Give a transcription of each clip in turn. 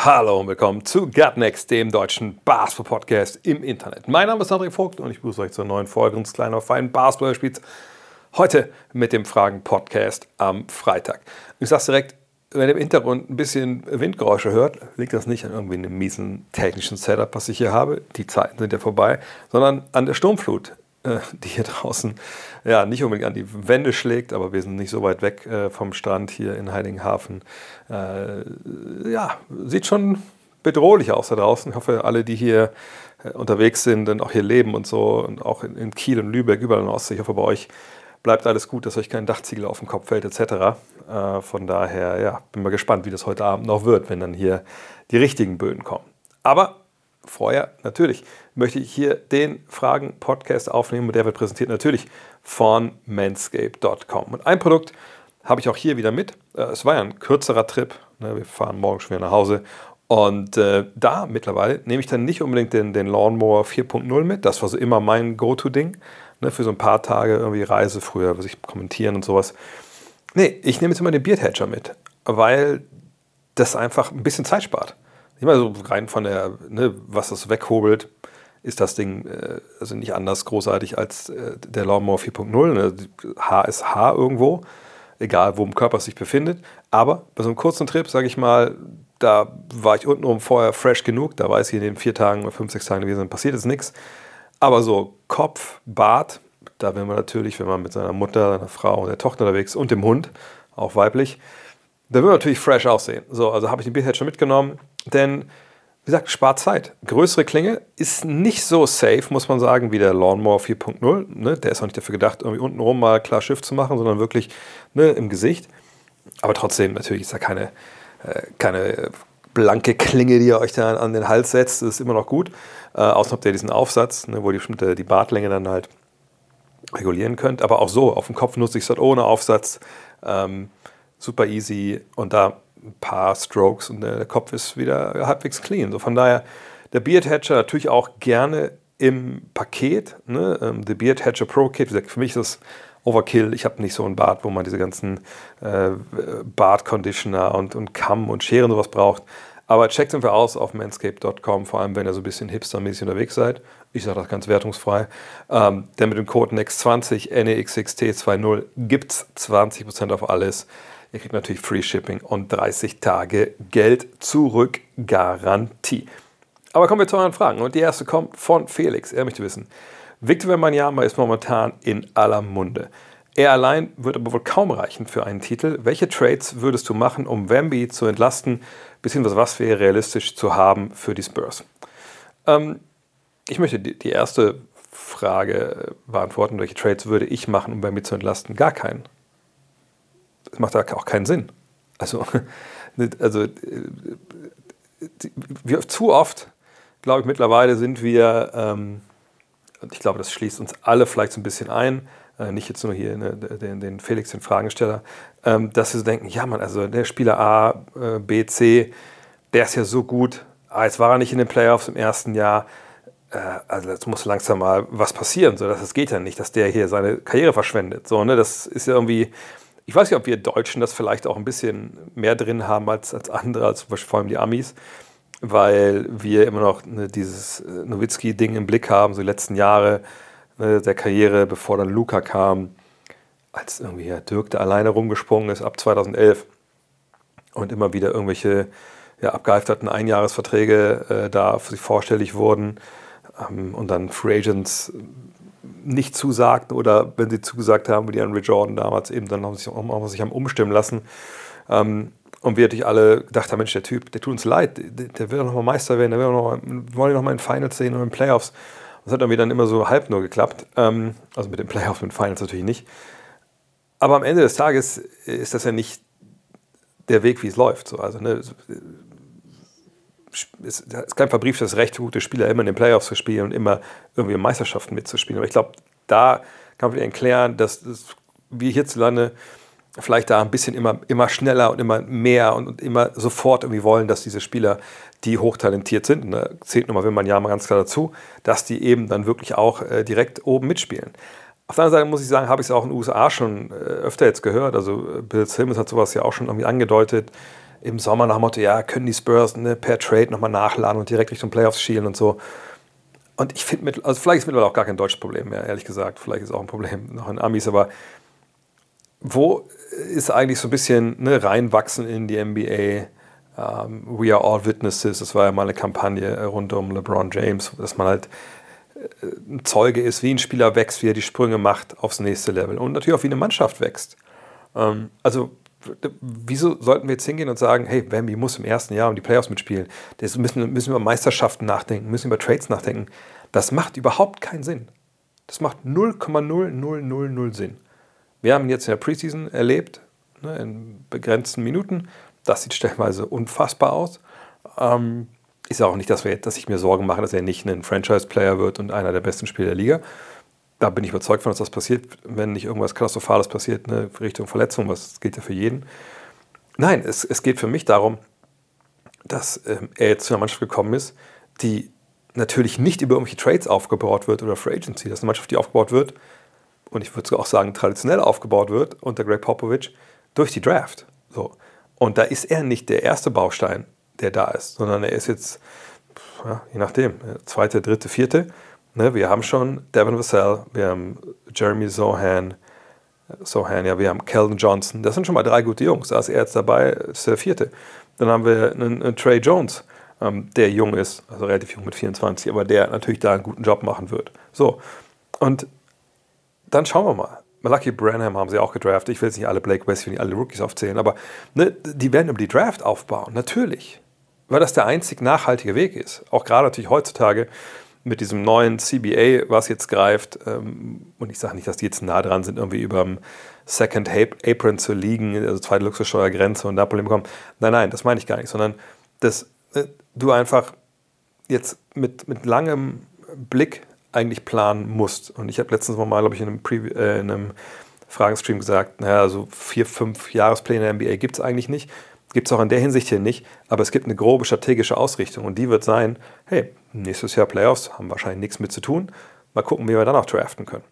Hallo und willkommen zu Gutnext, dem deutschen Basketball-Podcast im Internet. Mein Name ist André Vogt und ich begrüße euch zur neuen Folge unseres kleinen, aber feinen Basketball-Spiels. Heute mit dem Fragen-Podcast am Freitag. Ich sage direkt, wenn ihr im Hintergrund ein bisschen Windgeräusche hört, liegt das nicht an irgendwie einem miesen technischen Setup, was ich hier habe. Die Zeiten sind ja vorbei, sondern an der Sturmflut, äh, die hier draußen ja nicht unbedingt an die Wände schlägt, aber wir sind nicht so weit weg äh, vom Strand hier in Heiligenhafen. Äh, ja, sieht schon bedrohlich aus da draußen. Ich hoffe, alle, die hier äh, unterwegs sind und auch hier leben und so und auch in, in Kiel und Lübeck, überall in Ostsee, ich hoffe, bei euch bleibt alles gut, dass euch kein Dachziegel auf den Kopf fällt etc. Äh, von daher, ja, bin mal gespannt, wie das heute Abend noch wird, wenn dann hier die richtigen Böen kommen. Aber vorher, natürlich, möchte ich hier den Fragen-Podcast aufnehmen und der wird präsentiert natürlich von manscape.com. Und ein Produkt habe ich auch hier wieder mit. Äh, Es war ja ein kürzerer Trip. ne, Wir fahren morgen schon wieder nach Hause. Und äh, da mittlerweile nehme ich dann nicht unbedingt den, den Lawnmower 4.0 mit. Das war so immer mein Go-To-Ding. Ne, für so ein paar Tage irgendwie Reise früher, was ich kommentieren und sowas. Nee, ich nehme jetzt immer den Beard Hatcher mit, weil das einfach ein bisschen Zeit spart. Ich meine, so rein von der, ne, was das weghobelt, ist das Ding äh, also nicht anders großartig als äh, der Lawnmower 4.0. Ne? Haar ist Haar irgendwo, egal wo im Körper es sich befindet. Aber bei so einem kurzen Trip, sage ich mal, da war ich untenrum vorher fresh genug. Da weiß ich, in den vier Tagen oder fünf, sechs Tagen gewesen, passiert ist nichts. Aber so Kopf, Bart, da will man natürlich, wenn man mit seiner Mutter, seiner Frau und der Tochter unterwegs und dem Hund, auch weiblich, da will man natürlich fresh aussehen. So, also habe ich den Beard schon mitgenommen, denn wie gesagt, spart Zeit. Größere Klinge ist nicht so safe, muss man sagen, wie der Lawnmower 4.0. Ne? Der ist auch nicht dafür gedacht, irgendwie untenrum mal klar Schiff zu machen, sondern wirklich ne, im Gesicht. Aber trotzdem, natürlich ist da keine, äh, keine blanke Klinge, die ihr euch da an den Hals setzt. Das ist immer noch gut. Äh, außer habt ihr diesen Aufsatz, ne, wo ihr bestimmte die Bartlänge dann halt regulieren könnt. Aber auch so, auf dem Kopf nutze ich es halt ohne Aufsatz. Ähm, super easy und da ein paar Strokes und der Kopf ist wieder halbwegs clean. So von daher, der Beard Hatcher natürlich auch gerne im Paket. Ne? Ähm, The Beard Hatcher Pro Kit, wie gesagt, für mich ist das Overkill. Ich habe nicht so einen Bart, wo man diese ganzen äh, Bart-Conditioner und, und Kamm und Scheren sowas braucht. Aber checkt einfach aus auf manscape.com, vor allem wenn ihr so ein bisschen hipstermäßig unterwegs seid. Ich sage das ganz wertungsfrei. Ähm, denn mit dem Code NEXT20 NEXXT20 gibt es 20% auf alles. Ihr kriegt natürlich Free Shipping und 30 Tage Geld zurück Garantie. Aber kommen wir zu euren Fragen. Und die erste kommt von Felix. Er möchte wissen, Victor Wembanyama ist momentan in aller Munde. Er allein wird aber wohl kaum reichen für einen Titel. Welche Trades würdest du machen, um Wemby zu entlasten, beziehungsweise was wäre realistisch zu haben für die Spurs? Ähm, ich möchte die, die erste Frage beantworten. Welche Trades würde ich machen, um Wemby zu entlasten? Gar keinen. Das macht da auch keinen Sinn. Also, also äh, wir, zu oft, glaube ich, mittlerweile sind wir, ähm, ich glaube, das schließt uns alle vielleicht so ein bisschen ein, äh, nicht jetzt nur hier ne, den, den Felix, den Fragensteller, ähm, dass wir so denken, ja man, also der Spieler A, äh, B, C, der ist ja so gut, ah, jetzt war er nicht in den Playoffs im ersten Jahr, äh, also jetzt muss langsam mal was passieren, so dass es geht ja nicht, dass der hier seine Karriere verschwendet, so, ne, das ist ja irgendwie, ich weiß nicht, ob wir Deutschen das vielleicht auch ein bisschen mehr drin haben als, als andere, als zum Beispiel vor allem die Amis, weil wir immer noch ne, dieses äh, Nowitzki-Ding im Blick haben, so die letzten Jahre ne, der Karriere, bevor dann Luca kam, als irgendwie ja, Dirk da alleine rumgesprungen ist ab 2011 und immer wieder irgendwelche ja, abgehalfterten Einjahresverträge äh, da für sich vorstellig wurden ähm, und dann Free Agents nicht zusagten oder wenn sie zugesagt haben, wie die Andre Jordan damals eben, dann haben sie sich, haben sich haben umstimmen lassen. Ähm, und wir natürlich alle gedacht haben, Mensch, der Typ, der tut uns leid, der, der will doch nochmal Meister werden, der will noch mal, wollen ihn nochmal in Finals sehen und in Playoffs. Das hat dann immer so halb nur geklappt. Ähm, also mit den Playoffs, den Finals natürlich nicht. Aber am Ende des Tages ist das ja nicht der Weg, wie es läuft. So, also, ne, es ist kein verbrieftes Recht für gute Spieler, immer in den Playoffs zu spielen und immer irgendwie in Meisterschaften mitzuspielen. Aber ich glaube, da kann man erklären, dass, dass wir hierzulande vielleicht da ein bisschen immer, immer schneller und immer mehr und, und immer sofort irgendwie wollen, dass diese Spieler, die hochtalentiert sind, ne, zählt nochmal wenn man ja mal ganz klar dazu, dass die eben dann wirklich auch äh, direkt oben mitspielen. Auf der anderen Seite muss ich sagen, habe ich es auch in den USA schon äh, öfter jetzt gehört. Also Bill Simmons hat sowas ja auch schon irgendwie angedeutet. Im Sommer nach dem Motto, ja, können die Spurs ne, per Trade nochmal nachladen und direkt Richtung Playoffs schielen und so. Und ich finde, also vielleicht ist mittlerweile auch gar kein deutsches Problem mehr, ehrlich gesagt. Vielleicht ist auch ein Problem noch in Amis, aber wo ist eigentlich so ein bisschen ne, reinwachsen in die NBA? Um, ähm, We are all witnesses. Das war ja mal eine Kampagne rund um LeBron James, dass man halt äh, ein Zeuge ist, wie ein Spieler wächst, wie er die Sprünge macht aufs nächste Level und natürlich auch wie eine Mannschaft wächst. Ähm, also wieso sollten wir jetzt hingehen und sagen, hey, Wemby muss im ersten Jahr um die Playoffs mitspielen, das müssen, müssen über Meisterschaften nachdenken, müssen über Trades nachdenken. Das macht überhaupt keinen Sinn. Das macht 0,0000 Sinn. Wir haben jetzt in der Preseason erlebt, ne, in begrenzten Minuten. Das sieht stellenweise unfassbar aus. Ähm, ist auch nicht, dass, wir, dass ich mir Sorgen mache, dass er nicht ein Franchise-Player wird und einer der besten Spieler der Liga. Da bin ich überzeugt von, dass das passiert, wenn nicht irgendwas Katastrophales passiert, ne, Richtung Verletzung, was gilt ja für jeden. Nein, es, es geht für mich darum, dass ähm, er jetzt zu einer Mannschaft gekommen ist, die natürlich nicht über irgendwelche Trades aufgebaut wird oder Free Agency. Das ist eine Mannschaft, die aufgebaut wird, und ich würde auch sagen, traditionell aufgebaut wird unter Greg Popovich durch die Draft. So. Und da ist er nicht der erste Baustein, der da ist, sondern er ist jetzt, ja, je nachdem, zweite, dritte, vierte. Ne, wir haben schon Devin Vassell, wir haben Jeremy Sohan, Sohan, ja, wir haben Keldon Johnson. Das sind schon mal drei gute Jungs. Da ist er jetzt dabei, ist der vierte. Dann haben wir einen, einen Trey Jones, ähm, der jung ist, also relativ jung mit 24, aber der natürlich da einen guten Job machen wird. So. Und dann schauen wir mal. Lucky Branham haben sie auch gedraftet. Ich will jetzt nicht alle Blake West, nicht alle Rookies aufzählen, aber ne, die werden über die Draft aufbauen, natürlich. Weil das der einzig nachhaltige Weg ist. Auch gerade natürlich heutzutage mit diesem neuen CBA, was jetzt greift. Ähm, und ich sage nicht, dass die jetzt nah dran sind, irgendwie über dem Second Apron zu liegen, also zweite Luxussteuergrenze und da Probleme kommen. Nein, nein, das meine ich gar nicht, sondern dass äh, du einfach jetzt mit, mit langem Blick eigentlich planen musst. Und ich habe letztens mal, glaube ich, in einem, Preview, äh, in einem Fragenstream gesagt, naja, also vier, fünf Jahrespläne der NBA gibt es eigentlich nicht. Gibt es auch in der Hinsicht hier nicht, aber es gibt eine grobe strategische Ausrichtung und die wird sein, hey, nächstes Jahr Playoffs, haben wahrscheinlich nichts mit zu tun. Mal gucken, wie wir dann auch draften können.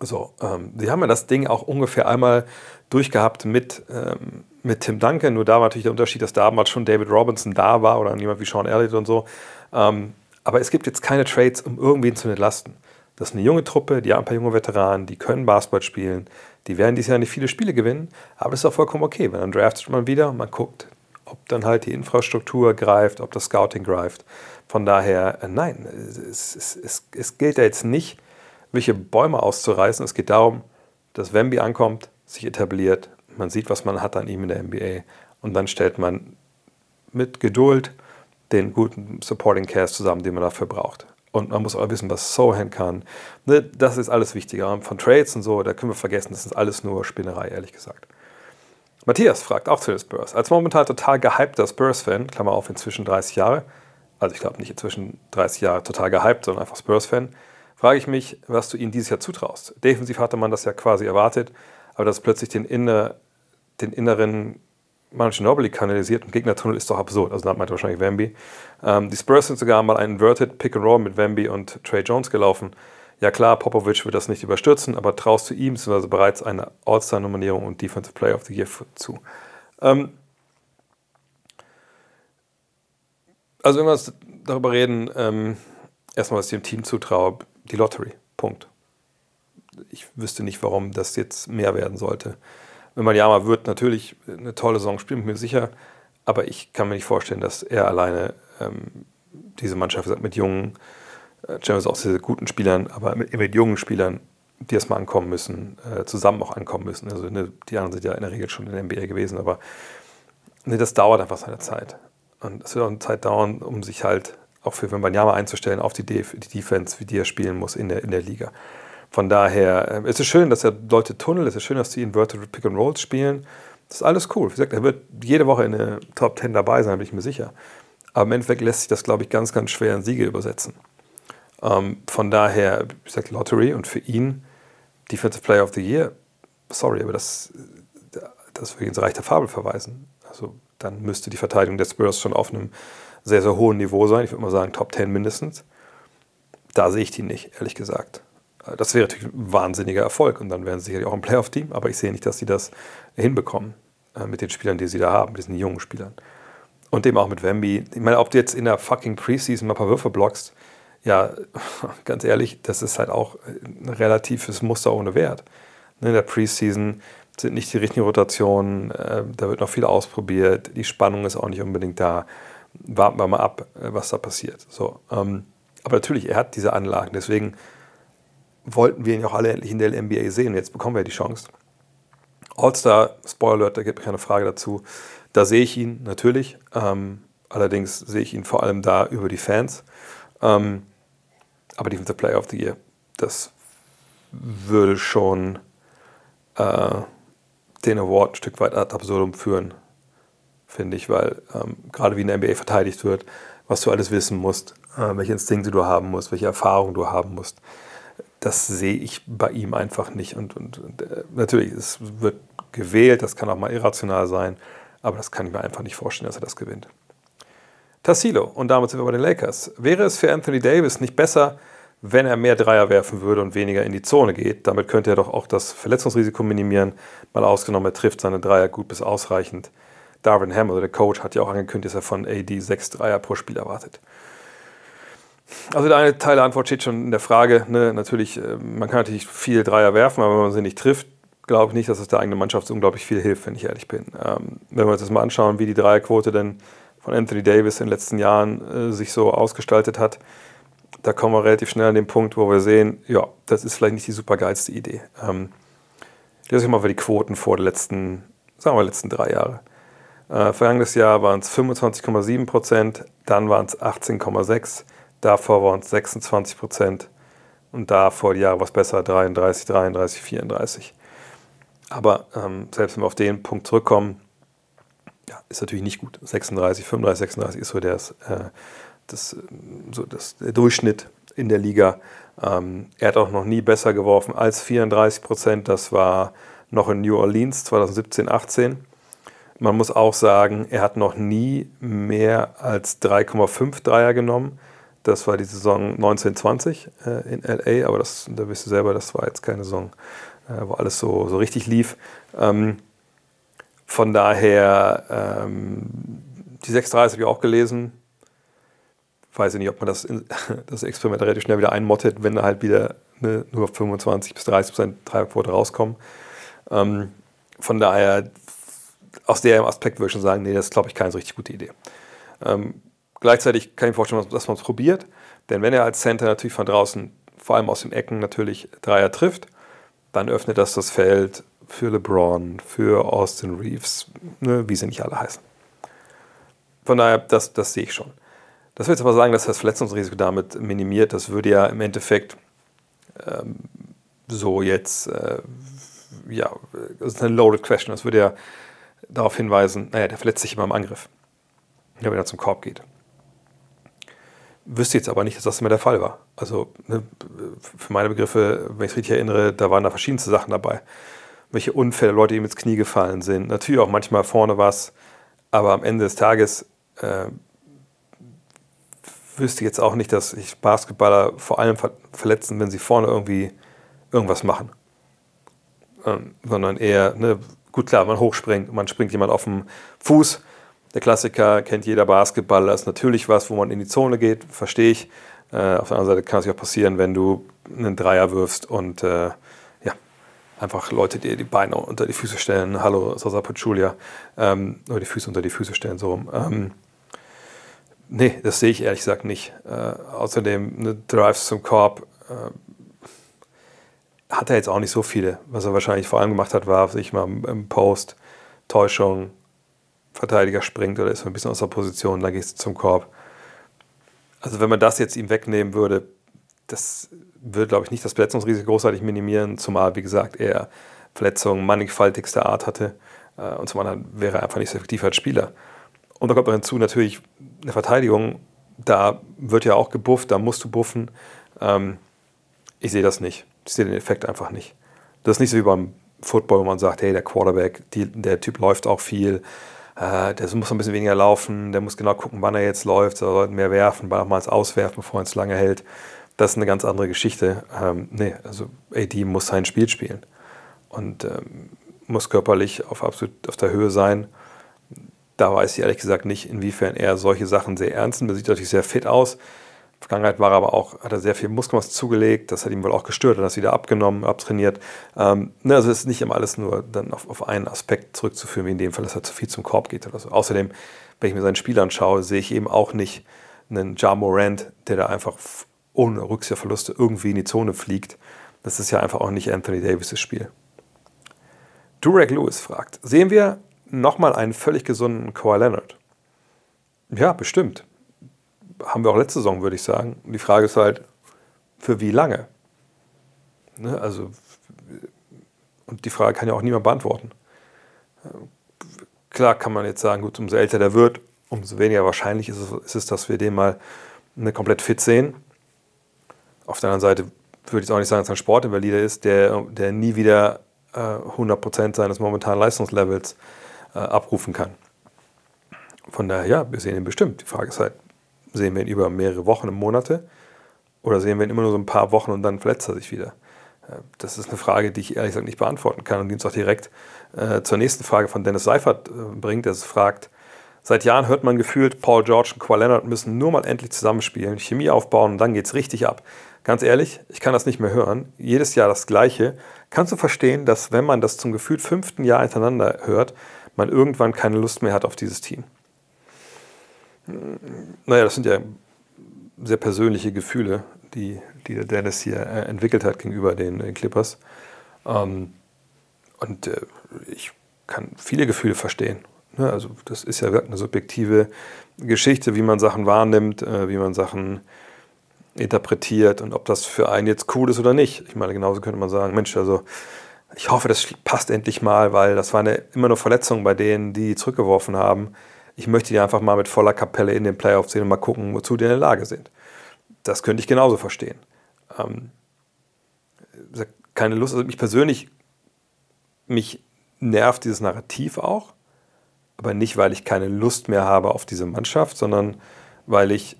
So, ähm, sie haben ja das Ding auch ungefähr einmal durchgehabt mit, ähm, mit Tim Duncan, nur da war natürlich der Unterschied, dass damals schon David Robinson da war oder jemand wie Sean Elliott und so. Ähm, aber es gibt jetzt keine Trades, um irgendwen zu entlasten. Das ist eine junge Truppe, die haben ein paar junge Veteranen, die können Basketball spielen, die werden dieses Jahr nicht viele Spiele gewinnen, aber es ist auch vollkommen okay, wenn dann draftet man wieder und man guckt, ob dann halt die Infrastruktur greift, ob das Scouting greift. Von daher, äh, nein, es, es, es, es gilt ja jetzt nicht, welche Bäume auszureißen. Es geht darum, dass Wemby ankommt, sich etabliert, man sieht, was man hat an ihm in der NBA und dann stellt man mit Geduld den guten Supporting Cast zusammen, den man dafür braucht. Und man muss auch wissen, was Sohan kann. Ne, das ist alles wichtiger. Von Trades und so, da können wir vergessen, das ist alles nur Spinnerei, ehrlich gesagt. Matthias fragt auch zu den Spurs. Als momentan total gehypter Spurs-Fan, Klammer auf, inzwischen 30 Jahre, also ich glaube nicht inzwischen 30 Jahre total gehypt, sondern einfach Spurs-Fan, frage ich mich, was du ihnen dieses Jahr zutraust. Defensiv hatte man das ja quasi erwartet, aber dass plötzlich den, inner, den inneren Manu Ginobili kanalisiert im Gegnertunnel ist doch absurd. Also da meint wahrscheinlich Wemby. Ähm, die Spurs sind sogar mal ein Inverted Pick and Roll mit Wemby und Trey Jones gelaufen. Ja klar, Popovic wird das nicht überstürzen, aber traust du ihm beziehungsweise bereits eine All-Star-Nominierung und Defensive Player of the Year zu. Ähm, also wenn wir darüber reden, ähm, erstmal, was ich dem Team zutraue, die Lottery. Punkt. Ich wüsste nicht, warum das jetzt mehr werden sollte. Wembanyama wird natürlich eine tolle Saison spielen, bin mir sicher, aber ich kann mir nicht vorstellen, dass er alleine ähm, diese Mannschaft mit jungen, äh, auch sehr guten Spielern, aber mit, mit, jungen Spielern, die erstmal ankommen müssen, äh, zusammen auch ankommen müssen. Also ne, die anderen sind ja in der Regel schon in der NBA gewesen, aber ne, das dauert einfach seine Zeit. Und es wird auch eine Zeit dauern, um sich halt auch für Wembanyama einzustellen auf die, Def die Defense, wie die er spielen muss in der, in der Liga. Von daher äh, es ist schön, dass er Leute tunnel, es ist schön, dass sie Inverted Pick and Rolls spielen. Das ist alles cool. Wie gesagt, er wird jede Woche in der Top 10 dabei sein, bin ich mir sicher. Aber im Endeffekt lässt sich das, glaube ich, ganz, ganz schwer in Siege übersetzen. Ähm, von daher, ich sage Lottery und für ihn Defensive Player of the Year, sorry, aber das, das würde ins Reich der Fabel verweisen. Also dann müsste die Verteidigung der Spurs schon auf einem sehr, sehr hohen Niveau sein. Ich würde mal sagen Top 10 mindestens. Da sehe ich die nicht, ehrlich gesagt. Das wäre natürlich ein wahnsinniger Erfolg und dann wären sie sicherlich auch ein Playoff-Team, aber ich sehe nicht, dass sie das hinbekommen äh, mit den Spielern, die sie da haben, diesen jungen Spielern. Und eben auch mit Wemby. Ich meine, ob du jetzt in der fucking Preseason mal ein paar Würfe blockst, ja, ganz ehrlich, das ist halt auch ein relatives Muster ohne Wert. In der Preseason sind nicht die richtigen Rotationen, äh, da wird noch viel ausprobiert, die Spannung ist auch nicht unbedingt da. Warten wir mal ab, äh, was da passiert. So, ähm, aber natürlich, er hat diese Anlagen, deswegen wollten wir ihn auch alle endlich in der NBA sehen. Jetzt bekommen wir die Chance. All-Star, Spoiler, da gibt es keine Frage dazu. Da sehe ich ihn natürlich. Ähm, allerdings sehe ich ihn vor allem da über die Fans. Ähm, aber Defensive Player of the Year, das würde schon äh, den Award ein Stück weit ad absurdum führen, finde ich, weil ähm, gerade wie in der NBA verteidigt wird, was du alles wissen musst, äh, welche Instinkte du haben musst, welche Erfahrungen du haben musst, das sehe ich bei ihm einfach nicht. Und, und, und äh, natürlich, es wird gewählt, das kann auch mal irrational sein, aber das kann ich mir einfach nicht vorstellen, dass er das gewinnt. Tassilo, und damit sind wir bei den Lakers. Wäre es für Anthony Davis nicht besser, wenn er mehr Dreier werfen würde und weniger in die Zone geht? Damit könnte er doch auch das Verletzungsrisiko minimieren. Mal ausgenommen, er trifft seine Dreier gut bis ausreichend. Darwin Ham, also der Coach, hat ja auch angekündigt, dass er von AD sechs Dreier pro Spiel erwartet. Also der eine Teil der Antwort steht schon in der Frage. Ne? Natürlich, äh, man kann natürlich viel Dreier werfen, aber wenn man sie nicht trifft, glaube ich nicht, dass es der eigenen Mannschaft unglaublich viel hilft, wenn ich ehrlich bin. Ähm, wenn wir uns das mal anschauen, wie die Dreierquote denn von Anthony Davis in den letzten Jahren äh, sich so ausgestaltet hat, da kommen wir relativ schnell an den Punkt, wo wir sehen, ja, das ist vielleicht nicht die super geilste Idee. Ähm, ich lese euch mal die Quoten vor der letzten, sagen wir, letzten drei Jahre. Äh, vergangenes Jahr waren es 25,7 Prozent, dann waren es 18,6, davor waren es 26 Prozent und davor die Jahre was besser, 33, 33, 34. Aber ähm, selbst wenn wir auf den Punkt zurückkommen, ja, ist natürlich nicht gut. 36, 35, 36 ist so, das, äh, das, so das, der Durchschnitt in der Liga. Ähm, er hat auch noch nie besser geworfen als 34 Prozent. Das war noch in New Orleans 2017, 18. Man muss auch sagen, er hat noch nie mehr als 3,5 Dreier genommen. Das war die Saison 1920 äh, in LA, aber das, da wisst ihr selber, das war jetzt keine Saison, äh, wo alles so, so richtig lief. Ähm, von daher, ähm, die 6.30 habe ich auch gelesen. Weiß ich nicht, ob man das, das Experiment relativ schnell wieder einmottet, wenn da halt wieder ne, nur 25 bis 30 Prozent Dreierquote rauskommen. Ähm, von daher, aus dem Aspekt würde ich schon sagen, nee, das ist, glaube ich, keine so richtig gute Idee. Ähm, gleichzeitig kann ich mir vorstellen, dass man es probiert, denn wenn er als Center natürlich von draußen, vor allem aus den Ecken, natürlich Dreier trifft, dann öffnet das das Feld für LeBron, für Austin Reeves, ne, wie sie nicht alle heißen. Von daher, das, das sehe ich schon. Das will jetzt aber sagen, dass das Verletzungsrisiko damit minimiert. Das würde ja im Endeffekt ähm, so jetzt, äh, ja, das ist eine loaded question. Das würde ja darauf hinweisen, naja, der verletzt sich immer im Angriff, wenn er zum Korb geht. Wüsste jetzt aber nicht, dass das immer der Fall war. Also ne, für meine Begriffe, wenn ich es richtig erinnere, da waren da verschiedenste Sachen dabei welche Unfälle, Leute, ihm ins Knie gefallen sind. Natürlich auch manchmal vorne was, aber am Ende des Tages äh, wüsste ich jetzt auch nicht, dass sich Basketballer vor allem verletzen, wenn sie vorne irgendwie irgendwas machen. Ähm, sondern eher, ne, gut klar, man hochspringt, man springt jemand auf dem Fuß. Der Klassiker kennt jeder Basketballer, ist natürlich was, wo man in die Zone geht, verstehe ich. Äh, auf der anderen Seite kann es sich auch passieren, wenn du einen Dreier wirfst und äh, einfach Leute, die die Beine unter die Füße stellen. Hallo, Sasa Pachulia. Ähm, oder die Füße unter die Füße stellen, so rum. Ähm, nee, das sehe ich ehrlich gesagt nicht. Äh, außerdem, ne, Drives zum Korb äh, hat er jetzt auch nicht so viele. Was er wahrscheinlich vor allem gemacht hat, war sich mal im Post, Täuschung, Verteidiger springt oder ist ein bisschen aus der Position, dann gehst du zum Korb. Also wenn man das jetzt ihm wegnehmen würde, das wird, glaube ich, nicht das Verletzungsrisiko großartig minimieren, zumal, wie gesagt, er Verletzungen mannigfaltigster Art hatte. Äh, und zum anderen wäre er einfach nicht so effektiv als Spieler. Und da kommt noch hinzu natürlich eine Verteidigung, da wird ja auch gebufft, da musst du buffen. Ähm, ich sehe das nicht. Ich sehe den Effekt einfach nicht. Das ist nicht so wie beim Football, wo man sagt, hey, der Quarterback, die, der Typ läuft auch viel, äh, der muss ein bisschen weniger laufen, der muss genau gucken, wann er jetzt läuft, er sollte mehr werfen, auch mal auswerfen, bevor er es lange hält. Das ist eine ganz andere Geschichte. Ähm, nee, also AD muss sein Spiel spielen und ähm, muss körperlich auf absolut auf der Höhe sein. Da weiß ich ehrlich gesagt nicht, inwiefern er solche Sachen sehr ernst nimmt. Er sieht natürlich sehr fit aus. Vergangenheit war er aber auch, hat er sehr viel Muskelmasse zugelegt, das hat ihm wohl auch gestört, hat das wieder abgenommen, abtrainiert. Ähm, ne, also es ist nicht immer alles nur dann auf, auf einen Aspekt zurückzuführen, wie in dem Fall, dass er zu viel zum Korb geht oder so. Außerdem, wenn ich mir sein Spiel anschaue, sehe ich eben auch nicht einen Ja Morant, der da einfach ohne Rücksichtverluste irgendwie in die Zone fliegt. Das ist ja einfach auch nicht Anthony Davis' Spiel. Durek Lewis fragt, sehen wir nochmal einen völlig gesunden Kawhi Leonard? Ja, bestimmt haben wir auch letzte Saison, würde ich sagen. Die Frage ist halt, für wie lange? Ne? Also, und die Frage kann ja auch niemand beantworten. Klar kann man jetzt sagen, gut, umso älter der wird, umso weniger wahrscheinlich ist es, ist es dass wir den mal eine komplett fit sehen. Auf der anderen Seite würde ich auch nicht sagen, dass ein Sportinvalide ist, der, der nie wieder äh, 100% seines momentanen Leistungslevels äh, abrufen kann. Von daher, ja, wir sehen ihn bestimmt. Die Frage ist halt, Sehen wir ihn über mehrere Wochen und Monate? Oder sehen wir ihn immer nur so ein paar Wochen und dann verletzt er sich wieder? Äh, das ist eine Frage, die ich ehrlich gesagt nicht beantworten kann und die uns auch direkt äh, zur nächsten Frage von Dennis Seifert äh, bringt, der fragt, seit Jahren hört man gefühlt, Paul George und Kawhi Leonard müssen nur mal endlich zusammenspielen, Chemie aufbauen und dann geht es richtig ab. Ganz ehrlich, ich kann das nicht mehr hören. Jedes Jahr das Gleiche. Kannst du verstehen, dass wenn man das zum gefühlt fünften Jahr hintereinander hört, man irgendwann keine Lust mehr hat auf dieses Team? Naja, das sind ja sehr persönliche Gefühle, die, die der Dennis hier äh, entwickelt hat gegenüber den, den Clippers. Ähm, und äh, ich kann viele Gefühle verstehen. Ne? Also das ist ja wirklich eine subjektive Geschichte, wie man Sachen wahrnimmt, äh, wie man Sachen interpretiert und ob das für einen jetzt cool ist oder nicht. Ich meine, genauso könnte man sagen, Mensch, also ich hoffe, das passt endlich mal, weil das waren ja immer nur Verletzungen bei denen, die zurückgeworfen haben ich möchte die einfach mal mit voller Kapelle in den Playoffs sehen und mal gucken, wozu die in der Lage sind. Das könnte ich genauso verstehen. Ähm, keine Lust, also mich persönlich, mich nervt dieses Narrativ auch, aber nicht, weil ich keine Lust mehr habe auf diese Mannschaft, sondern weil ich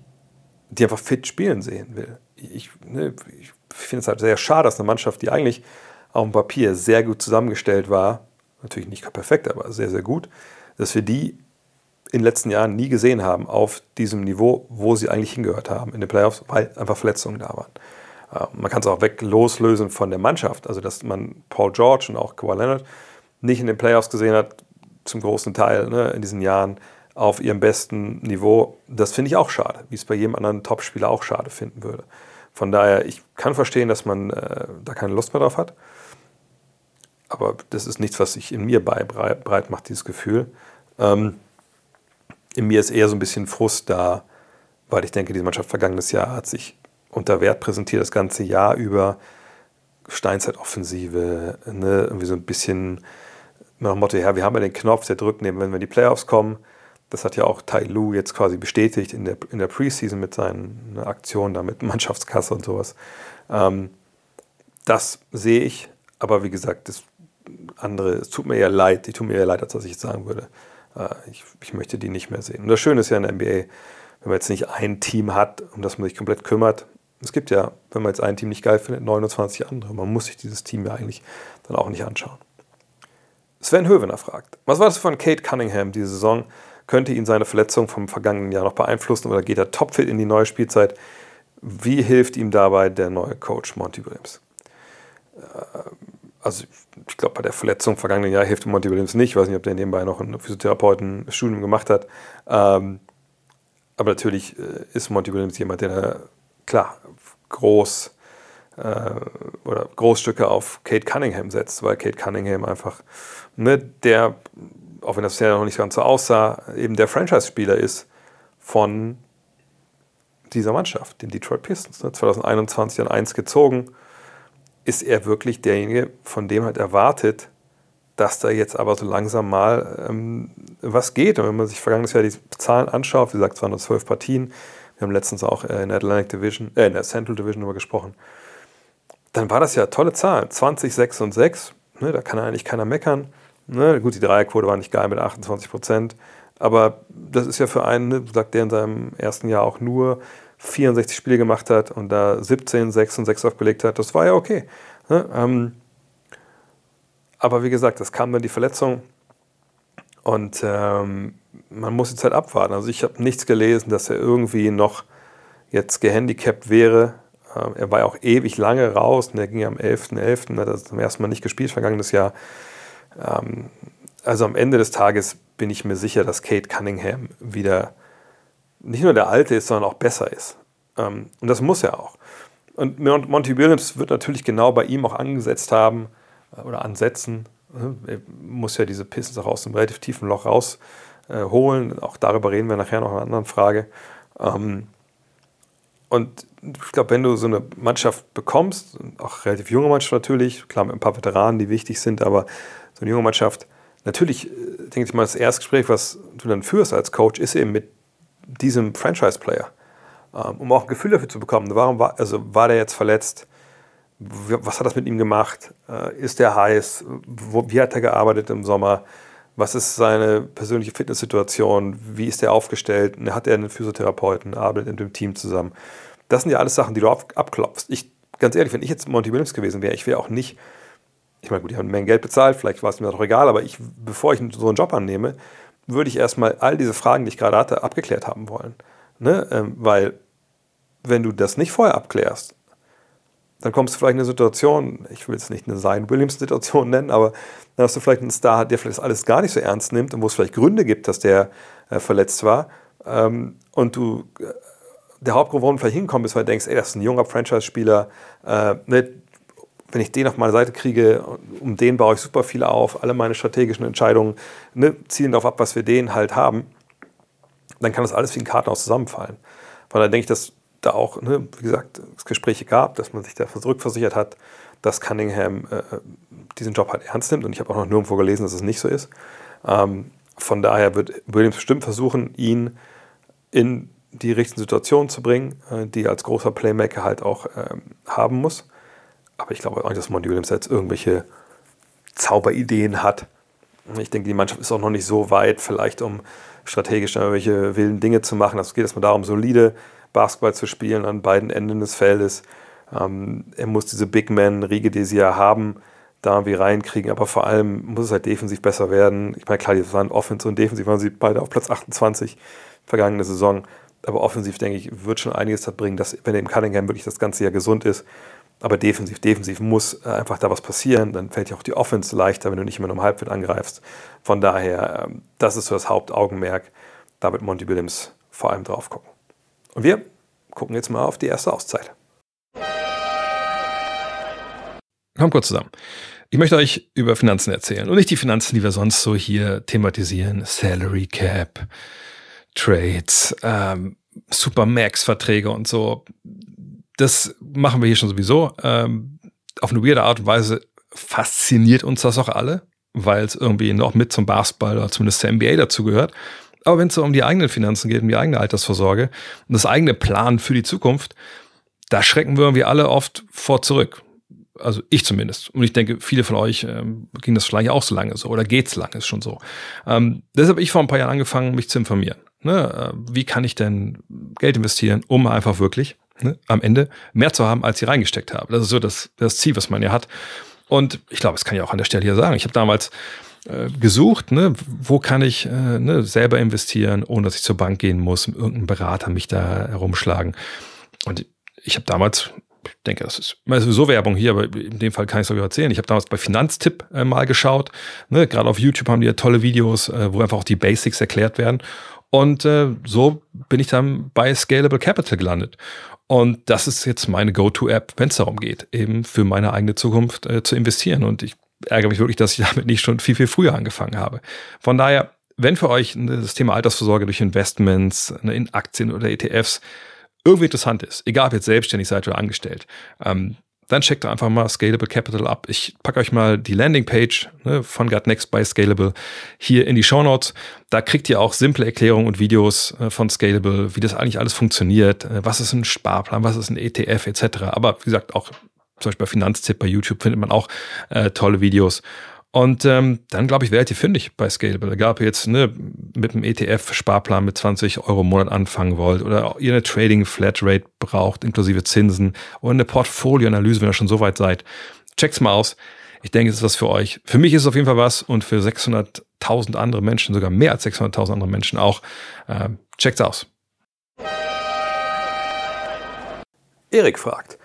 die einfach fit spielen sehen will. Ich, ne, ich finde es halt sehr schade, dass eine Mannschaft, die eigentlich auf dem Papier sehr gut zusammengestellt war, natürlich nicht perfekt, aber sehr, sehr gut, dass wir die in den letzten Jahren nie gesehen haben auf diesem Niveau, wo sie eigentlich hingehört haben in den Playoffs, weil einfach Verletzungen da waren. Äh, man kann es auch weg loslösen von der Mannschaft, also dass man Paul George und auch Kawhi Leonard nicht in den Playoffs gesehen hat, zum großen Teil ne, in diesen Jahren auf ihrem besten Niveau. Das finde ich auch schade, wie es bei jedem anderen Topspieler auch schade finden würde. Von daher, ich kann verstehen, dass man äh, da keine Lust mehr drauf hat. Aber das ist nichts, was sich in mir breit macht, dieses Gefühl. Ähm, in mir ist eher so ein bisschen Frust da, weil ich denke, diese Mannschaft vergangenes Jahr hat sich unter Wert präsentiert, das ganze Jahr über. Steinzeit-Offensive, ne? irgendwie so ein bisschen nach dem Motto, ja, wir haben ja den Knopf, der drückt, wenn wir in die Playoffs kommen. Das hat ja auch Tai Lu jetzt quasi bestätigt in der, in der Preseason mit seinen ne, Aktionen da mit Mannschaftskasse und sowas. Ähm, das sehe ich, aber wie gesagt, das andere, es tut mir eher leid, die tun mir eher leid, als was ich jetzt sagen würde. Äh, ich, ich möchte die nicht mehr sehen. Und das Schöne ist ja in der NBA, wenn man jetzt nicht ein Team hat, um das man sich komplett kümmert. Es gibt ja, wenn man jetzt ein Team nicht geil findet, 29 andere. Man muss sich dieses Team ja eigentlich dann auch nicht anschauen. Sven Hövener fragt, was war das von Kate Cunningham diese Saison? Könnte ihn seine Verletzung vom vergangenen Jahr noch beeinflussen oder geht er topfit in die neue Spielzeit? Wie hilft ihm dabei der neue Coach Monty Williams? Also ich glaube, bei der Verletzung im vergangenen Jahr hilft Monty Williams nicht. Ich weiß nicht, ob der nebenbei noch ein Physiotherapeuten-Studium gemacht hat. Ähm, aber natürlich äh, ist Monty Williams jemand, der klar groß äh, oder Großstücke auf Kate Cunningham setzt, weil Kate Cunningham einfach, ne, der, auch wenn das ja noch nicht ganz so aussah, eben der Franchise-Spieler ist von dieser Mannschaft, den Detroit Pistons. Ne, 2021 an 1 gezogen ist er wirklich derjenige, von dem halt erwartet dass da jetzt aber so langsam mal ähm, was geht. Und wenn man sich vergangenes Jahr die Zahlen anschaut, wie gesagt, es waren nur zwölf Partien, wir haben letztens auch äh, in der Atlantic Division, äh, in der Central Division darüber gesprochen, dann war das ja tolle Zahlen. 20, 6 und 6, ne, da kann eigentlich keiner meckern. Ne, gut, die Dreierquote war nicht geil mit 28 Prozent, aber das ist ja für einen, ne, sagt der in seinem ersten Jahr auch nur 64 Spiele gemacht hat und da 17, 6 und 6 aufgelegt hat, das war ja okay. Ne? Ähm, aber wie gesagt, es kam dann die Verletzung und ähm, man muss jetzt halt abwarten. Also ich habe nichts gelesen, dass er irgendwie noch jetzt gehandicapt wäre. Ähm, er war ja auch ewig lange raus und er ging am 11.11., .11., hat er zum ersten Mal nicht gespielt, vergangenes Jahr. Ähm, also am Ende des Tages bin ich mir sicher, dass Kate Cunningham wieder nicht nur der Alte ist, sondern auch besser ist. Ähm, und das muss er auch. Und Monty Williams wird natürlich genau bei ihm auch angesetzt haben äh, oder ansetzen. Er muss ja diese Pistons auch aus dem relativ tiefen Loch rausholen. Äh, auch darüber reden wir nachher noch in einer anderen Frage. Ähm, und ich glaube, wenn du so eine Mannschaft bekommst, auch relativ junge Mannschaft natürlich, klar mit ein paar Veteranen, die wichtig sind, aber so eine junge Mannschaft, natürlich, äh, denke ich mal, das Erstgespräch, was du dann führst als Coach, ist eben mit diesem Franchise-Player, ähm, um auch ein Gefühl dafür zu bekommen. Warum war, also war der jetzt verletzt? Was hat das mit ihm gemacht? Äh, ist der heiß? wie hat er gearbeitet im Sommer? Was ist seine persönliche Fitnesssituation? Wie ist er aufgestellt? Hat er einen Physiotherapeuten? Arbeitet mit dem Team zusammen? Das sind ja alles Sachen, die du abklopfst. Ich, ganz ehrlich, wenn ich jetzt Monty Williams gewesen wäre, ich wäre auch nicht, ich meine, gut, die haben Mengen Geld bezahlt, vielleicht war es mir doch egal, aber ich, bevor ich so einen Job annehme, würde ich erstmal all diese Fragen, die ich gerade hatte, abgeklärt haben wollen. Ne? Ähm, weil, wenn du das nicht vorher abklärst, dann kommst du vielleicht in eine Situation, ich will es nicht eine Zion Williams-Situation nennen, aber dann hast du vielleicht einen Star, der vielleicht das alles gar nicht so ernst nimmt und wo es vielleicht Gründe gibt, dass der äh, verletzt war. Ähm, und du, äh, der Hauptgrund, warum du vielleicht hinkommen bist, weil du denkst, ey, das ist ein junger Franchise-Spieler, äh, ne, wenn ich den auf meine Seite kriege, um den baue ich super viel auf, alle meine strategischen Entscheidungen ne, zielen darauf ab, was wir den halt haben, dann kann das alles wie ein Kartenhaus zusammenfallen. Von daher denke ich, dass da auch, ne, wie gesagt, es Gespräche gab, dass man sich da rückversichert hat, dass Cunningham äh, diesen Job halt ernst nimmt. Und ich habe auch noch nirgendwo gelesen, dass es nicht so ist. Ähm, von daher wird Williams bestimmt versuchen, ihn in die richtigen Situationen zu bringen, äh, die er als großer Playmaker halt auch ähm, haben muss. Aber ich glaube auch nicht, dass Monty Williams jetzt irgendwelche Zauberideen hat. Ich denke, die Mannschaft ist auch noch nicht so weit, vielleicht um strategisch irgendwelche wilden Dinge zu machen. Also es geht erstmal darum, solide Basketball zu spielen an beiden Enden des Feldes. Ähm, er muss diese Big Man-Riege, die sie ja haben, da irgendwie reinkriegen. Aber vor allem muss es halt defensiv besser werden. Ich meine, klar, die waren Offensiv und Defensiv waren sie beide auf Platz 28 vergangene Saison. Aber offensiv, denke ich, wird schon einiges da bringen, dass, wenn im Cunningham wirklich das ganze Jahr gesund ist, aber defensiv, defensiv muss äh, einfach da was passieren. Dann fällt ja auch die Offense leichter, wenn du nicht immer nur im Halbfeld angreifst. Von daher, ähm, das ist so das Hauptaugenmerk. Da wird Monty Williams vor allem drauf gucken. Und wir gucken jetzt mal auf die erste Auszeit. Kommt kurz zusammen. Ich möchte euch über Finanzen erzählen und nicht die Finanzen, die wir sonst so hier thematisieren. Salary Cap, Trades, ähm, Supermax-Verträge und so das machen wir hier schon sowieso. Ähm, auf eine weirde Art und Weise fasziniert uns das auch alle, weil es irgendwie noch mit zum Basketball oder zumindest zur NBA dazugehört. Aber wenn es so um die eigenen Finanzen geht, um die eigene Altersvorsorge und das eigene Plan für die Zukunft, da schrecken wir irgendwie alle oft vor zurück. Also ich zumindest. Und ich denke, viele von euch ähm, ging das vielleicht auch so lange so oder geht's lange, schon so. Ähm, deshalb habe ich vor ein paar Jahren angefangen, mich zu informieren. Ne? Äh, wie kann ich denn Geld investieren, um einfach wirklich ne, am Ende mehr zu haben, als sie reingesteckt haben. Das ist so das, das Ziel, was man ja hat. Und ich glaube, das kann ich auch an der Stelle hier sagen. Ich habe damals äh, gesucht, ne, wo kann ich äh, ne, selber investieren, ohne dass ich zur Bank gehen muss, irgendein Berater mich da herumschlagen. Und ich habe damals, ich denke, das ist sowieso Werbung hier, aber in dem Fall kann ich es euch erzählen. Ich habe damals bei Finanztipp äh, mal geschaut. Ne, Gerade auf YouTube haben die ja tolle Videos, äh, wo einfach auch die Basics erklärt werden. Und äh, so bin ich dann bei Scalable Capital gelandet. Und das ist jetzt meine Go-To-App, wenn es darum geht, eben für meine eigene Zukunft äh, zu investieren. Und ich ärgere mich wirklich, dass ich damit nicht schon viel, viel früher angefangen habe. Von daher, wenn für euch das Thema Altersvorsorge durch Investments ne, in Aktien oder ETFs irgendwie interessant ist, egal ob jetzt selbstständig seid oder angestellt, ähm, dann checkt einfach mal Scalable Capital ab. Ich packe euch mal die Landingpage ne, von Got Next by Scalable hier in die Show Notes. Da kriegt ihr auch simple Erklärungen und Videos äh, von Scalable, wie das eigentlich alles funktioniert, äh, was ist ein Sparplan, was ist ein ETF etc. Aber wie gesagt, auch zum Beispiel bei Finanztipp bei YouTube findet man auch äh, tolle Videos. Und ähm, dann, glaube ich, werdet ihr fündig bei Scalable. Egal, ob ihr jetzt ne, mit einem ETF-Sparplan mit 20 Euro im Monat anfangen wollt oder ihr eine Trading-Flatrate braucht, inklusive Zinsen oder eine Portfolioanalyse, wenn ihr schon so weit seid. Checkt's mal aus. Ich denke, es ist was für euch. Für mich ist es auf jeden Fall was und für 600.000 andere Menschen, sogar mehr als 600.000 andere Menschen auch. Äh, checkt's aus. Erik fragt,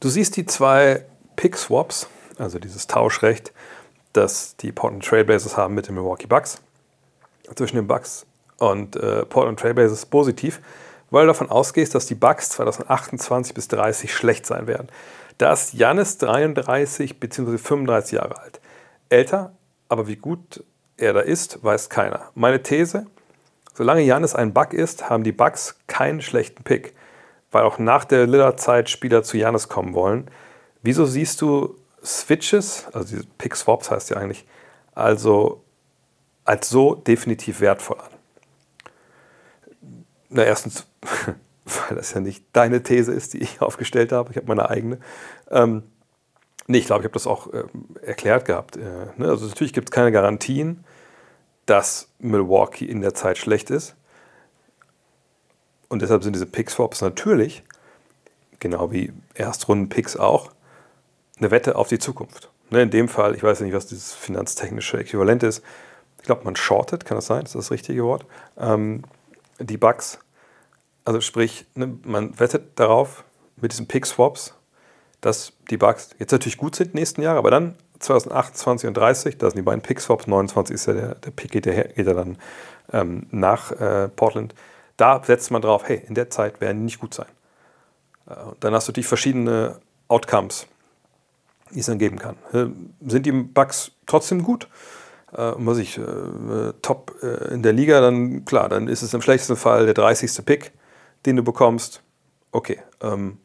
du siehst die zwei Pick-Swaps, also dieses Tauschrecht, das die Portland Trailblazers haben mit den Milwaukee Bucks. Zwischen den Bucks und äh, Portland Trailblazers positiv, weil du davon ausgehst, dass die Bucks 2028 bis 30 schlecht sein werden. Da ist Janis 33 bzw. 35 Jahre alt. Älter, aber wie gut er da ist, weiß keiner. Meine These, solange Janis ein Buck ist, haben die Bucks keinen schlechten Pick, weil auch nach der Lillard-Zeit Spieler zu Janis kommen wollen. Wieso siehst du Switches, also diese Pick Swaps heißt ja eigentlich, also als so definitiv wertvoll an? Na, erstens, weil das ja nicht deine These ist, die ich aufgestellt habe. Ich habe meine eigene. Ähm, nee, ich glaube, ich habe das auch äh, erklärt gehabt. Äh, ne? Also natürlich gibt es keine Garantien, dass Milwaukee in der Zeit schlecht ist. Und deshalb sind diese Pick-Swaps natürlich, genau wie Erstrunden-Picks auch, eine Wette auf die Zukunft. Ne, in dem Fall, ich weiß nicht, was dieses finanztechnische Äquivalent ist. Ich glaube, man shortet, kann das sein? Ist das das richtige Wort? Ähm, die Bugs. Also sprich, ne, man wettet darauf mit diesen Pick-Swaps, dass die Bugs jetzt natürlich gut sind nächsten Jahre, aber dann 2028 und 30, da sind die beiden Pick-Swaps, 29 ist ja der, der Pick, geht, der, geht ja dann ähm, nach äh, Portland. Da setzt man drauf, hey, in der Zeit werden die nicht gut sein. Äh, dann hast du die verschiedene Outcomes die es dann geben kann. Äh, sind die Bugs trotzdem gut? Äh, was ich, äh, top äh, in der Liga, dann klar, dann ist es im schlechtesten Fall der 30. Pick, den du bekommst. Okay, ähm,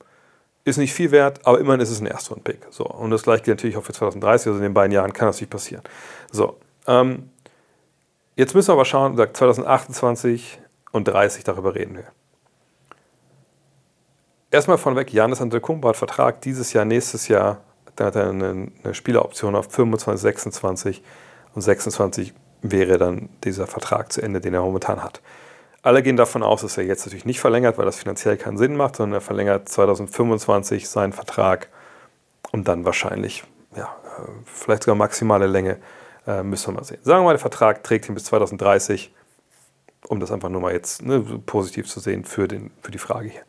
ist nicht viel wert, aber immerhin ist es ein Erstrunden-Pick. So, und das gleiche gilt natürlich auch für 2030, also in den beiden Jahren kann das nicht passieren. So, ähm, jetzt müssen wir aber schauen, sagt 2028 und 30 darüber reden wir. Erstmal von weg, Janis Antetokounmpo hat Vertrag dieses Jahr, nächstes Jahr da hat er eine, eine Spieleroption auf 25, 26 und 26 wäre dann dieser Vertrag zu Ende, den er momentan hat. Alle gehen davon aus, dass er jetzt natürlich nicht verlängert, weil das finanziell keinen Sinn macht, sondern er verlängert 2025 seinen Vertrag und dann wahrscheinlich, ja, vielleicht sogar maximale Länge, äh, müssen wir mal sehen. Sagen wir mal, der Vertrag trägt ihn bis 2030, um das einfach nur mal jetzt ne, positiv zu sehen für, den, für die Frage hier.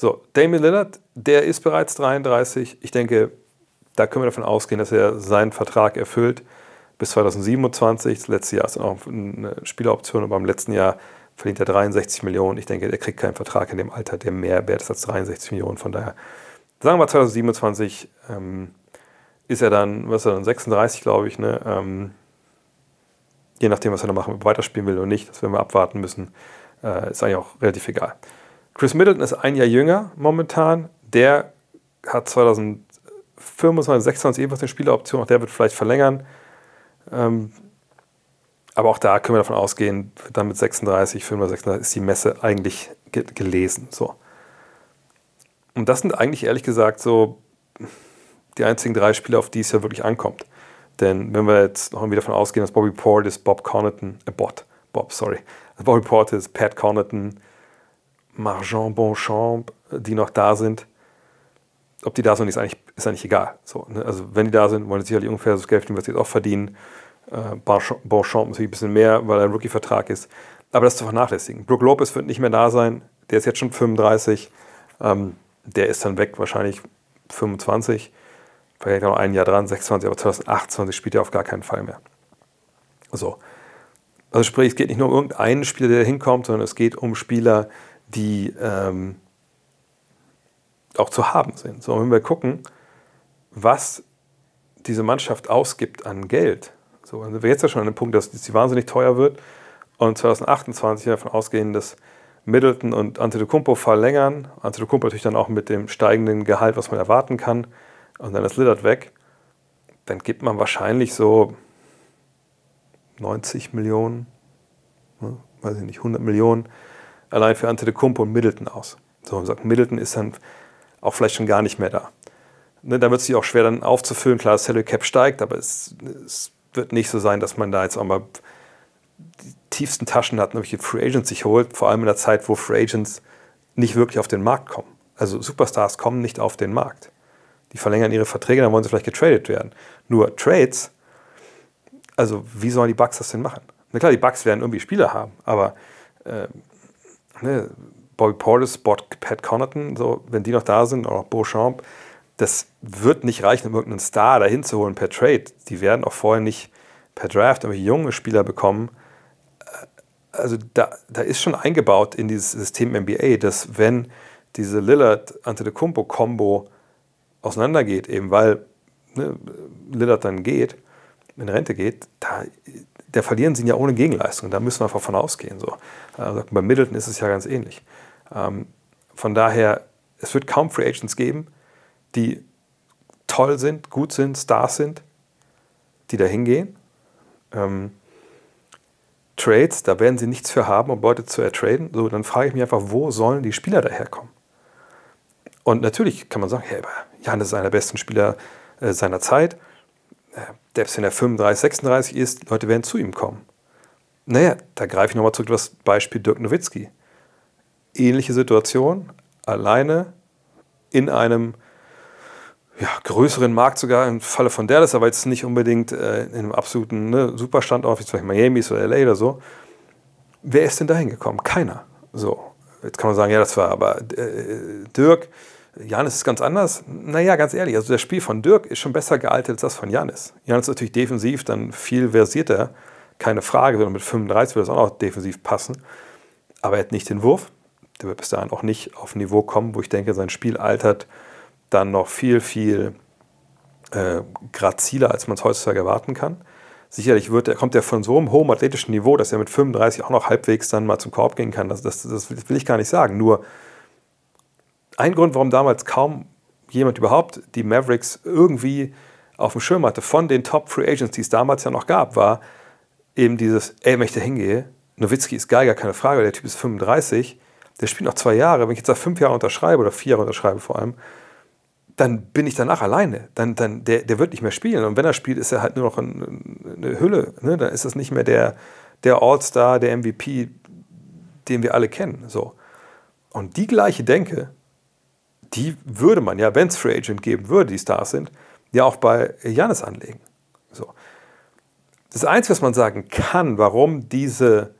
So, Damien Lillard, der ist bereits 33. Ich denke, da können wir davon ausgehen, dass er seinen Vertrag erfüllt bis 2027. Das letzte Jahr ist dann auch eine Spieleroption, aber im letzten Jahr verdient er 63 Millionen. Ich denke, er kriegt keinen Vertrag in dem Alter, der mehr wert ist als 63 Millionen. Von daher, sagen wir 2027 ähm, ist er dann, was ist er dann, 36, glaube ich, ne? Ähm, je nachdem, was er dann machen, ob er weiterspielen will oder nicht, das werden wir abwarten müssen, äh, ist eigentlich auch relativ egal. Chris Middleton ist ein Jahr jünger momentan. Der hat 2025, 26 ebenfalls eine Spieleroption. Auch der wird vielleicht verlängern. Ähm, aber auch da können wir davon ausgehen, dann mit 36, 35, 36 ist die Messe eigentlich ge gelesen. So. Und das sind eigentlich ehrlich gesagt so die einzigen drei Spiele, auf die es ja wirklich ankommt. Denn wenn wir jetzt noch irgendwie davon ausgehen, dass Bobby Portis, Bob Connaughton, äh Bot, Bob, sorry, Bobby Portis, Pat Connaughton, Marjan Bonchamp, die noch da sind. Ob die da sind, ist eigentlich, ist eigentlich egal. So, ne? Also wenn die da sind, wollen sie sicherlich ungefähr das Geld verdienen, was sie jetzt auch verdienen. Äh, Bonchamp natürlich ein bisschen mehr, weil er ein Rookie-Vertrag ist. Aber das zu vernachlässigen. Brook Lopez wird nicht mehr da sein. Der ist jetzt schon 35. Ähm, der ist dann weg, wahrscheinlich 25. Vielleicht noch ein Jahr dran, 26, aber 2028 spielt er auf gar keinen Fall mehr. So. Also sprich, es geht nicht nur um irgendeinen Spieler, der hinkommt, sondern es geht um Spieler, die ähm, auch zu haben sind. So, wenn wir gucken, was diese Mannschaft ausgibt an Geld, so, dann sind wir jetzt ja schon an dem Punkt, dass sie wahnsinnig teuer wird. Und 2028 davon ausgehen, dass Middleton und Antetokounmpo verlängern, Antetokounmpo natürlich dann auch mit dem steigenden Gehalt, was man erwarten kann, und dann ist Lillard weg, dann gibt man wahrscheinlich so 90 Millionen, ne, weiß ich nicht, 100 Millionen allein für Antetokounmpo und Middleton aus. So, man sagt, Middleton ist dann auch vielleicht schon gar nicht mehr da. Ne, da wird es sich auch schwer dann aufzufüllen. Klar, das Salary Cap steigt, aber es, es, wird nicht so sein, dass man da jetzt auch mal die tiefsten Taschen hat, welche Free Agents sich holt, vor allem in der Zeit, wo Free Agents nicht wirklich auf den Markt kommen. Also Superstars kommen nicht auf den Markt. Die verlängern ihre Verträge, dann wollen sie vielleicht getradet werden. Nur Trades, also wie sollen die Bucks das denn machen? Na klar, die Bucks werden irgendwie Spieler haben, aber äh, ne, Bobby Portis, Pat Connaughton, so, wenn die noch da sind, auch Beauchamp, das wird nicht reichen, um irgendeinen Star dahin zu holen per Trade. Die werden auch vorher nicht per Draft irgendwelche junge Spieler bekommen. Äh, also da, da ist schon eingebaut in dieses System NBA, dass wenn diese Lillard-Antetokounmpo-Kombo auseinandergeht, eben weil ne, Lillard dann geht, in Rente geht, da, da verlieren sie ihn ja ohne Gegenleistung. Da müssen wir einfach von ausgehen. So. Also bei Middleton ist es ja ganz ähnlich. Ähm, von daher, es wird kaum Free Agents geben, die toll sind, gut sind, Stars sind, die da hingehen. Ähm, Trades, da werden sie nichts für haben, um Leute zu ertraden. So, dann frage ich mich einfach, wo sollen die Spieler daherkommen? Und natürlich kann man sagen, hey, Jan ist einer der besten Spieler äh, seiner Zeit. Selbst wenn er 35, 36 ist, Leute werden zu ihm kommen. Naja, da greife ich nochmal zurück das Beispiel Dirk Nowitzki. Ähnliche Situation, alleine in einem ja, größeren Markt sogar, im Falle von Dallas, aber jetzt nicht unbedingt äh, in einem absoluten ne, Superstandort, wie zum Beispiel Miami oder LA oder so. Wer ist denn da hingekommen? Keiner. So, jetzt kann man sagen, ja, das war aber äh, Dirk. Janis ist ganz anders. Naja, ganz ehrlich, also das Spiel von Dirk ist schon besser gealtet als das von Janis. Janis ist natürlich defensiv dann viel versierter, keine Frage, mit 35 wird das auch noch defensiv passen. Aber er hat nicht den Wurf. Der wird bis dahin auch nicht auf ein Niveau kommen, wo ich denke, sein Spiel altert dann noch viel, viel äh, graziler, als man es heutzutage erwarten kann. Sicherlich wird, kommt er von so einem hohen athletischen Niveau, dass er mit 35 auch noch halbwegs dann mal zum Korb gehen kann. Das, das, das will ich gar nicht sagen. Nur ein Grund, warum damals kaum jemand überhaupt die Mavericks irgendwie auf dem Schirm hatte, von den Top Free Agents, die es damals ja noch gab, war eben dieses, ey, wenn ich da hingehe, Nowitzki ist geil, gar keine Frage, der Typ ist 35, der spielt noch zwei Jahre, wenn ich jetzt da fünf Jahre unterschreibe oder vier Jahre unterschreibe vor allem, dann bin ich danach alleine. Dann, dann, der, der wird nicht mehr spielen. Und wenn er spielt, ist er halt nur noch ein, eine Hülle. Ne? Dann ist es nicht mehr der, der All-Star, der MVP, den wir alle kennen. So. Und die gleiche Denke, die würde man ja, wenn es Free Agent geben würde, die Stars sind, ja auch bei Janis anlegen. So. Das Einzige, was man sagen kann, warum diese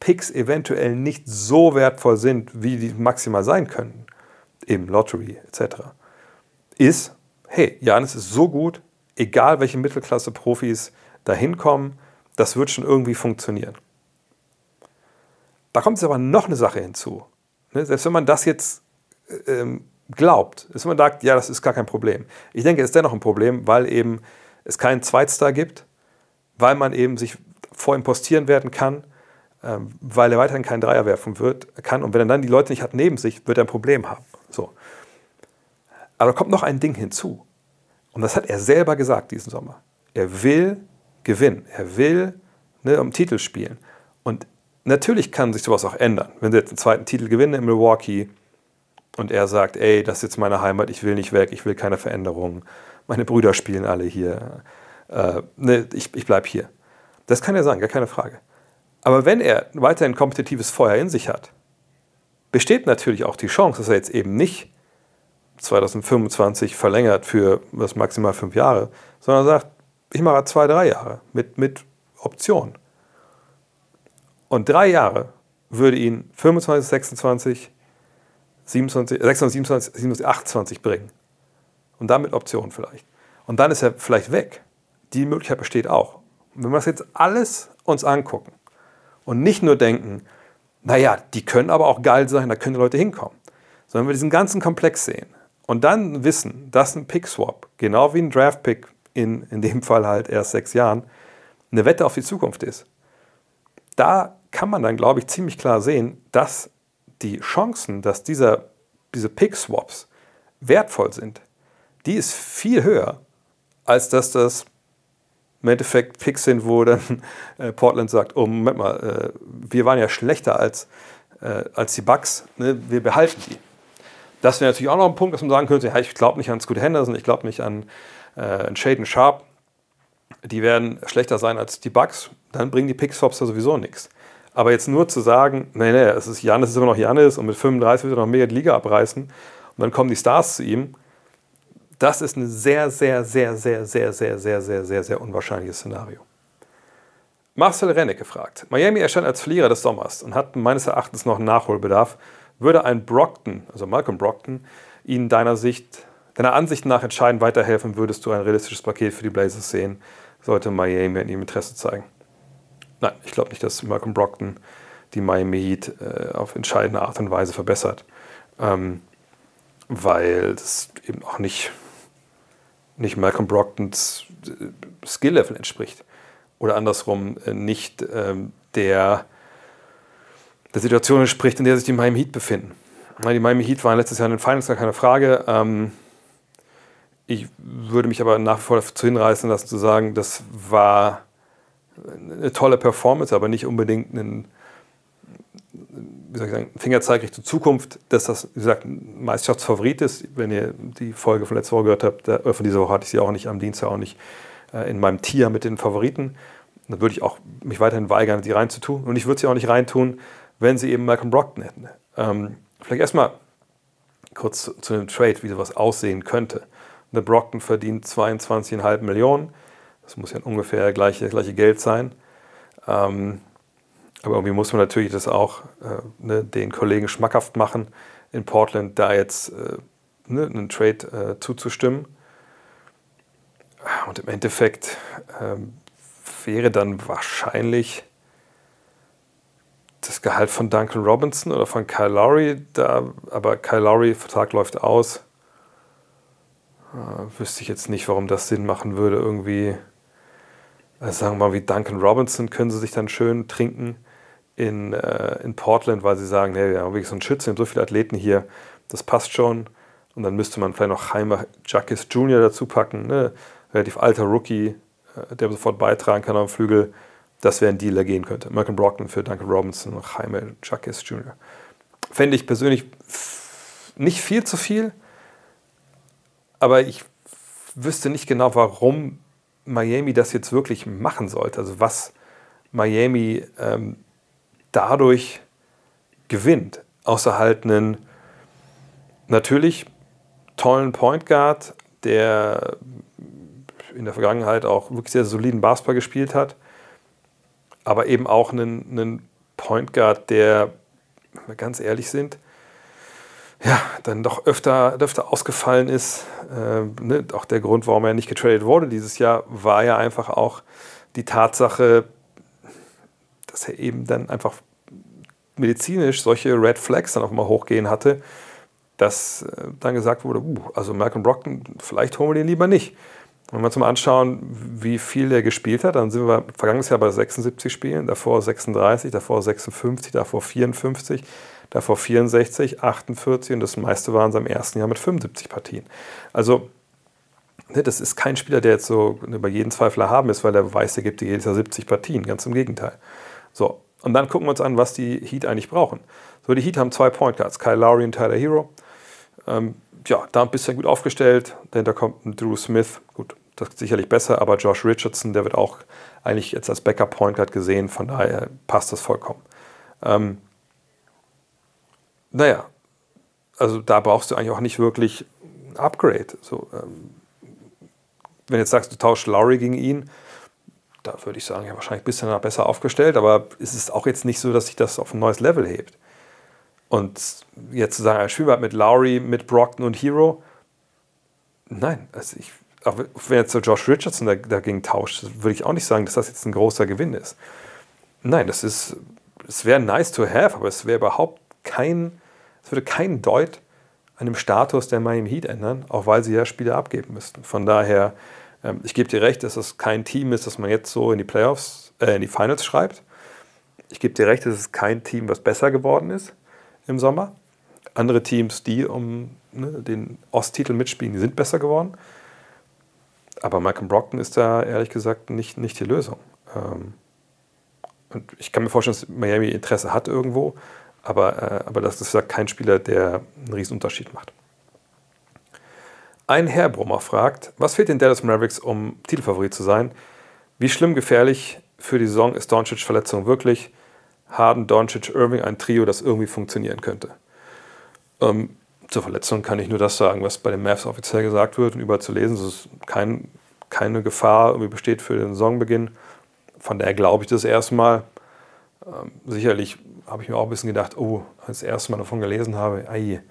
Picks eventuell nicht so wertvoll sind, wie die maximal sein können, eben Lottery etc., ist, hey, Janis ist so gut, egal welche Mittelklasse-Profis da hinkommen, das wird schon irgendwie funktionieren. Da kommt jetzt aber noch eine Sache hinzu. Ne? Selbst wenn man das jetzt ähm, glaubt, ist man sagt, ja, das ist gar kein Problem. Ich denke, es ist dennoch ein Problem, weil eben es keinen Zweitstar gibt, weil man eben sich vor ihm postieren werden kann, ähm, weil er weiterhin keinen Dreier werfen wird, kann. Und wenn er dann die Leute nicht hat neben sich, wird er ein Problem haben. So. Aber da kommt noch ein Ding hinzu. Und das hat er selber gesagt diesen Sommer. Er will gewinnen. Er will ne, um Titel spielen. Und natürlich kann sich sowas auch ändern. Wenn sie jetzt einen zweiten Titel gewinnen in Milwaukee und er sagt, ey, das ist jetzt meine Heimat, ich will nicht weg, ich will keine Veränderungen. Meine Brüder spielen alle hier. Äh, ne, ich, ich bleibe hier. Das kann er sagen, gar keine Frage. Aber wenn er weiterhin kompetitives Feuer in sich hat, besteht natürlich auch die Chance, dass er jetzt eben nicht 2025 verlängert für was maximal fünf Jahre, sondern sagt, ich mache zwei, drei Jahre mit, mit Option. Und drei Jahre würde ihn 25, 26, 27, 26, 27, 27, 28 bringen. Und damit Option vielleicht. Und dann ist er vielleicht weg. Die Möglichkeit besteht auch. Und wenn wir das jetzt alles uns angucken und nicht nur denken, naja, die können aber auch geil sein, da können die Leute hinkommen, sondern wir diesen ganzen Komplex sehen, und dann wissen, dass ein Pick-Swap, genau wie ein Draft-Pick in, in dem Fall halt erst sechs Jahren, eine Wette auf die Zukunft ist. Da kann man dann, glaube ich, ziemlich klar sehen, dass die Chancen, dass dieser, diese Pick-Swaps wertvoll sind, die ist viel höher, als dass das im Endeffekt Picks sind, wo dann äh, Portland sagt, oh Moment mal, äh, wir waren ja schlechter als, äh, als die Bucks, ne? wir behalten die. Das wäre natürlich auch noch ein Punkt, dass man sagen könnte, ja, ich glaube nicht an Scoot Henderson, ich glaube nicht an, äh, an Shaden Sharp, die werden schlechter sein als die Bucks, dann bringen die Pickswaps da sowieso nichts. Aber jetzt nur zu sagen, nee, nee, es ist Janis, ist immer noch Janis und mit 35 wird er noch mega die Liga abreißen und dann kommen die Stars zu ihm, das ist ein sehr, sehr, sehr, sehr, sehr, sehr, sehr, sehr, sehr, sehr unwahrscheinliches Szenario. Marcel Renneck gefragt. Miami erscheint als Verlierer des Sommers und hat meines Erachtens noch einen Nachholbedarf. Würde ein Brockton, also Malcolm Brockton, Ihnen deiner Sicht, deiner Ansicht nach entscheidend weiterhelfen, würdest du ein realistisches Paket für die Blazers sehen, sollte Miami in ihm Interesse zeigen? Nein, ich glaube nicht, dass Malcolm Brockton die Miami Heat äh, auf entscheidende Art und Weise verbessert. Ähm, weil das eben auch nicht nicht Malcolm Brogdons äh, Skill-Level entspricht. Oder andersrum äh, nicht ähm, der, der Situation entspricht, in der sich die Miami Heat befinden. Die Miami Heat waren letztes Jahr in den Finals, gar keine Frage. Ähm, ich würde mich aber nach wie vor dazu hinreißen lassen, zu sagen, das war eine tolle Performance, aber nicht unbedingt ein wie soll ich sagen, Fingerzeig Richtung Zukunft, dass das, wie gesagt, ein Meisterschaftsfavorit ist. Wenn ihr die Folge von letzter Woche gehört habt, da, von dieser Woche hatte ich sie auch nicht, am Dienstag auch nicht äh, in meinem Tier mit den Favoriten. Dann würde ich auch mich weiterhin weigern, die reinzutun. Und ich würde sie auch nicht reintun, wenn sie eben Malcolm Brockton hätten. Ähm, vielleicht erstmal kurz zu, zu dem Trade, wie sowas aussehen könnte. Der Brockton verdient 22,5 Millionen. Das muss ja ungefähr gleiche, gleiche Geld sein. Ähm, aber irgendwie muss man natürlich das auch äh, ne, den Kollegen schmackhaft machen, in Portland da jetzt äh, ne, einen Trade äh, zuzustimmen. Und im Endeffekt ähm, wäre dann wahrscheinlich das Gehalt von Duncan Robinson oder von Kyle Lowry da, aber Kyle Lowry, Vertrag läuft aus. Äh, wüsste ich jetzt nicht, warum das Sinn machen würde, irgendwie. Also sagen wir mal, wie Duncan Robinson können sie sich dann schön trinken in, äh, in Portland, weil sie sagen, hey, wir haben wirklich so einen Schützen, wir haben so viele Athleten hier, das passt schon. Und dann müsste man vielleicht noch Jaime Jacques Jr. dazu packen, ne? relativ alter Rookie, äh, der sofort beitragen kann am Flügel. Das wäre ein Deal, der gehen könnte. Malcolm Brockton für Duncan Robinson und Jaime Jacques Jr. Fände ich persönlich nicht viel zu viel, aber ich wüsste nicht genau, warum Miami das jetzt wirklich machen sollte. Also was Miami ähm, dadurch gewinnt. Außer halt einen natürlich tollen Point Guard, der in der Vergangenheit auch wirklich sehr soliden Basketball gespielt hat, aber eben auch einen, einen Point Guard, der, wenn wir ganz ehrlich sind, ja, dann doch öfter, öfter ausgefallen ist. Äh, ne? Auch der Grund, warum er nicht getradet wurde dieses Jahr, war ja einfach auch die Tatsache, dass er eben dann einfach medizinisch solche Red Flags dann auch immer hochgehen hatte, dass äh, dann gesagt wurde, uh, also Malcolm Brockton, vielleicht holen wir den lieber nicht. Wenn wir mal anschauen, wie viel der gespielt hat, dann sind wir vergangenes Jahr bei 76 Spielen, davor 36, davor 56, davor 54, davor 64, 48 und das meiste waren in seinem ersten Jahr mit 75 Partien. Also Ne, das ist kein Spieler, der jetzt so über jeden Zweifler haben ist, weil er weiß, er gibt jedes Jahr 70 Partien. Ganz im Gegenteil. So, und dann gucken wir uns an, was die Heat eigentlich brauchen. So, die Heat haben zwei Point Guards, Kyle Lowry und Tyler Hero. Ähm, ja, da ein bisschen gut aufgestellt. Dahinter kommt ein Drew Smith. Gut, das ist sicherlich besser, aber Josh Richardson, der wird auch eigentlich jetzt als Backup Point Guard gesehen. Von daher passt das vollkommen. Ähm, naja, also da brauchst du eigentlich auch nicht wirklich ein Upgrade. So, ähm, wenn du jetzt sagst, du tauschst Lowry gegen ihn, da würde ich sagen, ja, wahrscheinlich ein bisschen besser aufgestellt, aber es ist auch jetzt nicht so, dass sich das auf ein neues Level hebt. Und jetzt zu sagen, ein Spielball mit Lowry, mit Brockton und Hero, nein, also ich, auch wenn jetzt so Josh Richardson dagegen tauscht, würde ich auch nicht sagen, dass das jetzt ein großer Gewinn ist. Nein, das ist, es wäre nice to have, aber es wäre überhaupt kein, es würde keinen Deut an dem Status der Miami Heat ändern, auch weil sie ja Spiele abgeben müssten. Von daher, ähm, ich gebe dir recht, dass es kein Team ist, das man jetzt so in die Playoffs, äh, in die Finals schreibt. Ich gebe dir recht, es kein Team, was besser geworden ist. im Sommer. Andere Teams, die um ne, den Osttitel mitspielen, sind besser geworden. Aber Malcolm Brockton ist da ehrlich gesagt nicht, nicht die Lösung. Ähm, und ich kann mir vorstellen, dass Miami Interesse hat irgendwo, aber, äh, aber das ist ja kein Spieler, der einen riesen Unterschied macht. Ein Herr Brummer fragt, was fehlt den Dallas Mavericks, um Titelfavorit zu sein? Wie schlimm gefährlich für die Saison ist Doncic Verletzung wirklich? Harden, Doncic, Irving ein Trio, das irgendwie funktionieren könnte. Ähm, zur Verletzung kann ich nur das sagen, was bei den Mavs offiziell gesagt wird und überall zu lesen, es kein, keine Gefahr irgendwie besteht für den Saisonbeginn. Von daher glaube ich das erstmal. Ähm, sicherlich habe ich mir auch ein bisschen gedacht, oh, als ich das erste Mal davon gelesen habe, ei,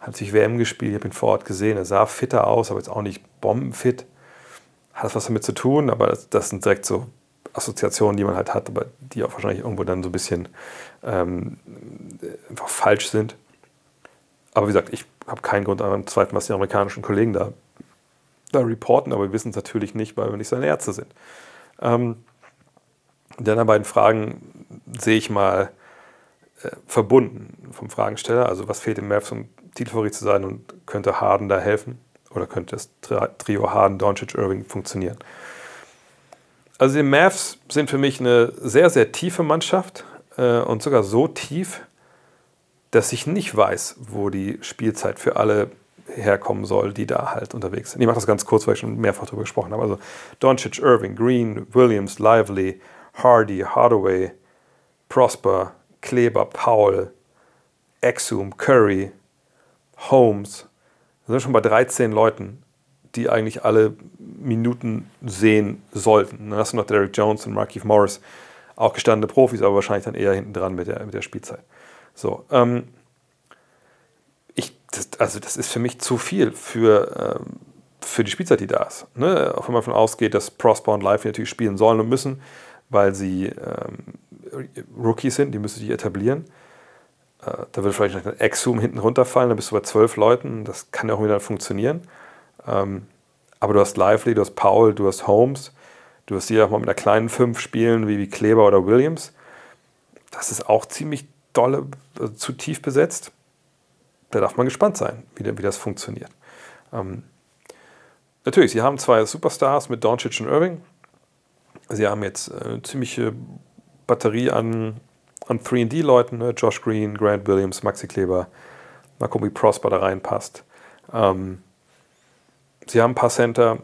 hat sich WM gespielt, ich habe ihn vor Ort gesehen, er sah fitter aus, aber jetzt auch nicht bombenfit. Hat das was damit zu tun, aber das, das sind direkt so Assoziationen, die man halt hat, aber die auch wahrscheinlich irgendwo dann so ein bisschen ähm, einfach falsch sind. Aber wie gesagt, ich habe keinen Grund zu zweifeln, was die amerikanischen Kollegen da, da reporten, aber wir wissen es natürlich nicht, weil wir nicht seine Ärzte sind. Ähm, die anderen beiden Fragen sehe ich mal äh, verbunden vom Fragensteller. Also was fehlt dem Mavs, um Titelfavorit zu sein und könnte Harden da helfen? Oder könnte das Trio Harden, Doncic, Irving funktionieren? Also die Mavs sind für mich eine sehr, sehr tiefe Mannschaft äh, und sogar so tief, dass ich nicht weiß, wo die Spielzeit für alle herkommen soll, die da halt unterwegs sind. Ich mache das ganz kurz, weil ich schon mehrfach darüber gesprochen habe. Also Doncic, Irving, Green, Williams, Lively, Hardy, Hardaway, Prosper, Kleber, Paul, Exum, Curry, Holmes. Wir sind schon bei 13 Leuten, die eigentlich alle Minuten sehen sollten. Dann hast du noch Derek Jones und Markeith Morris, auch gestandene Profis, aber wahrscheinlich dann eher hinten dran mit der, mit der Spielzeit. So, ähm, ich, das, also das ist für mich zu viel für, ähm, für die Spielzeit, die da ist. Ne? Auch wenn man davon ausgeht, dass Prosper und Live natürlich spielen sollen und müssen, weil sie ähm, Rookies sind, die müssen sich etablieren. Äh, da wird vielleicht ein Exum hinten runterfallen, dann bist du bei zwölf Leuten, das kann ja auch wieder funktionieren. Ähm, aber du hast Lively, du hast Paul, du hast Holmes, du hast die auch mal mit einer kleinen Fünf spielen, wie, Kleber oder Williams. Das ist auch ziemlich dolle, also zu tief besetzt. Da darf man gespannt sein, wie, das funktioniert. Ähm, natürlich, sie haben zwei Superstars mit Doncic und Irving. Sie haben jetzt äh, eine ziemliche Batterie an, an 3D-Leuten, ne? Josh Green, Grant Williams, Maxi Kleber, mal gucken, wie Prosper da reinpasst. Ähm, sie haben ein paar Center,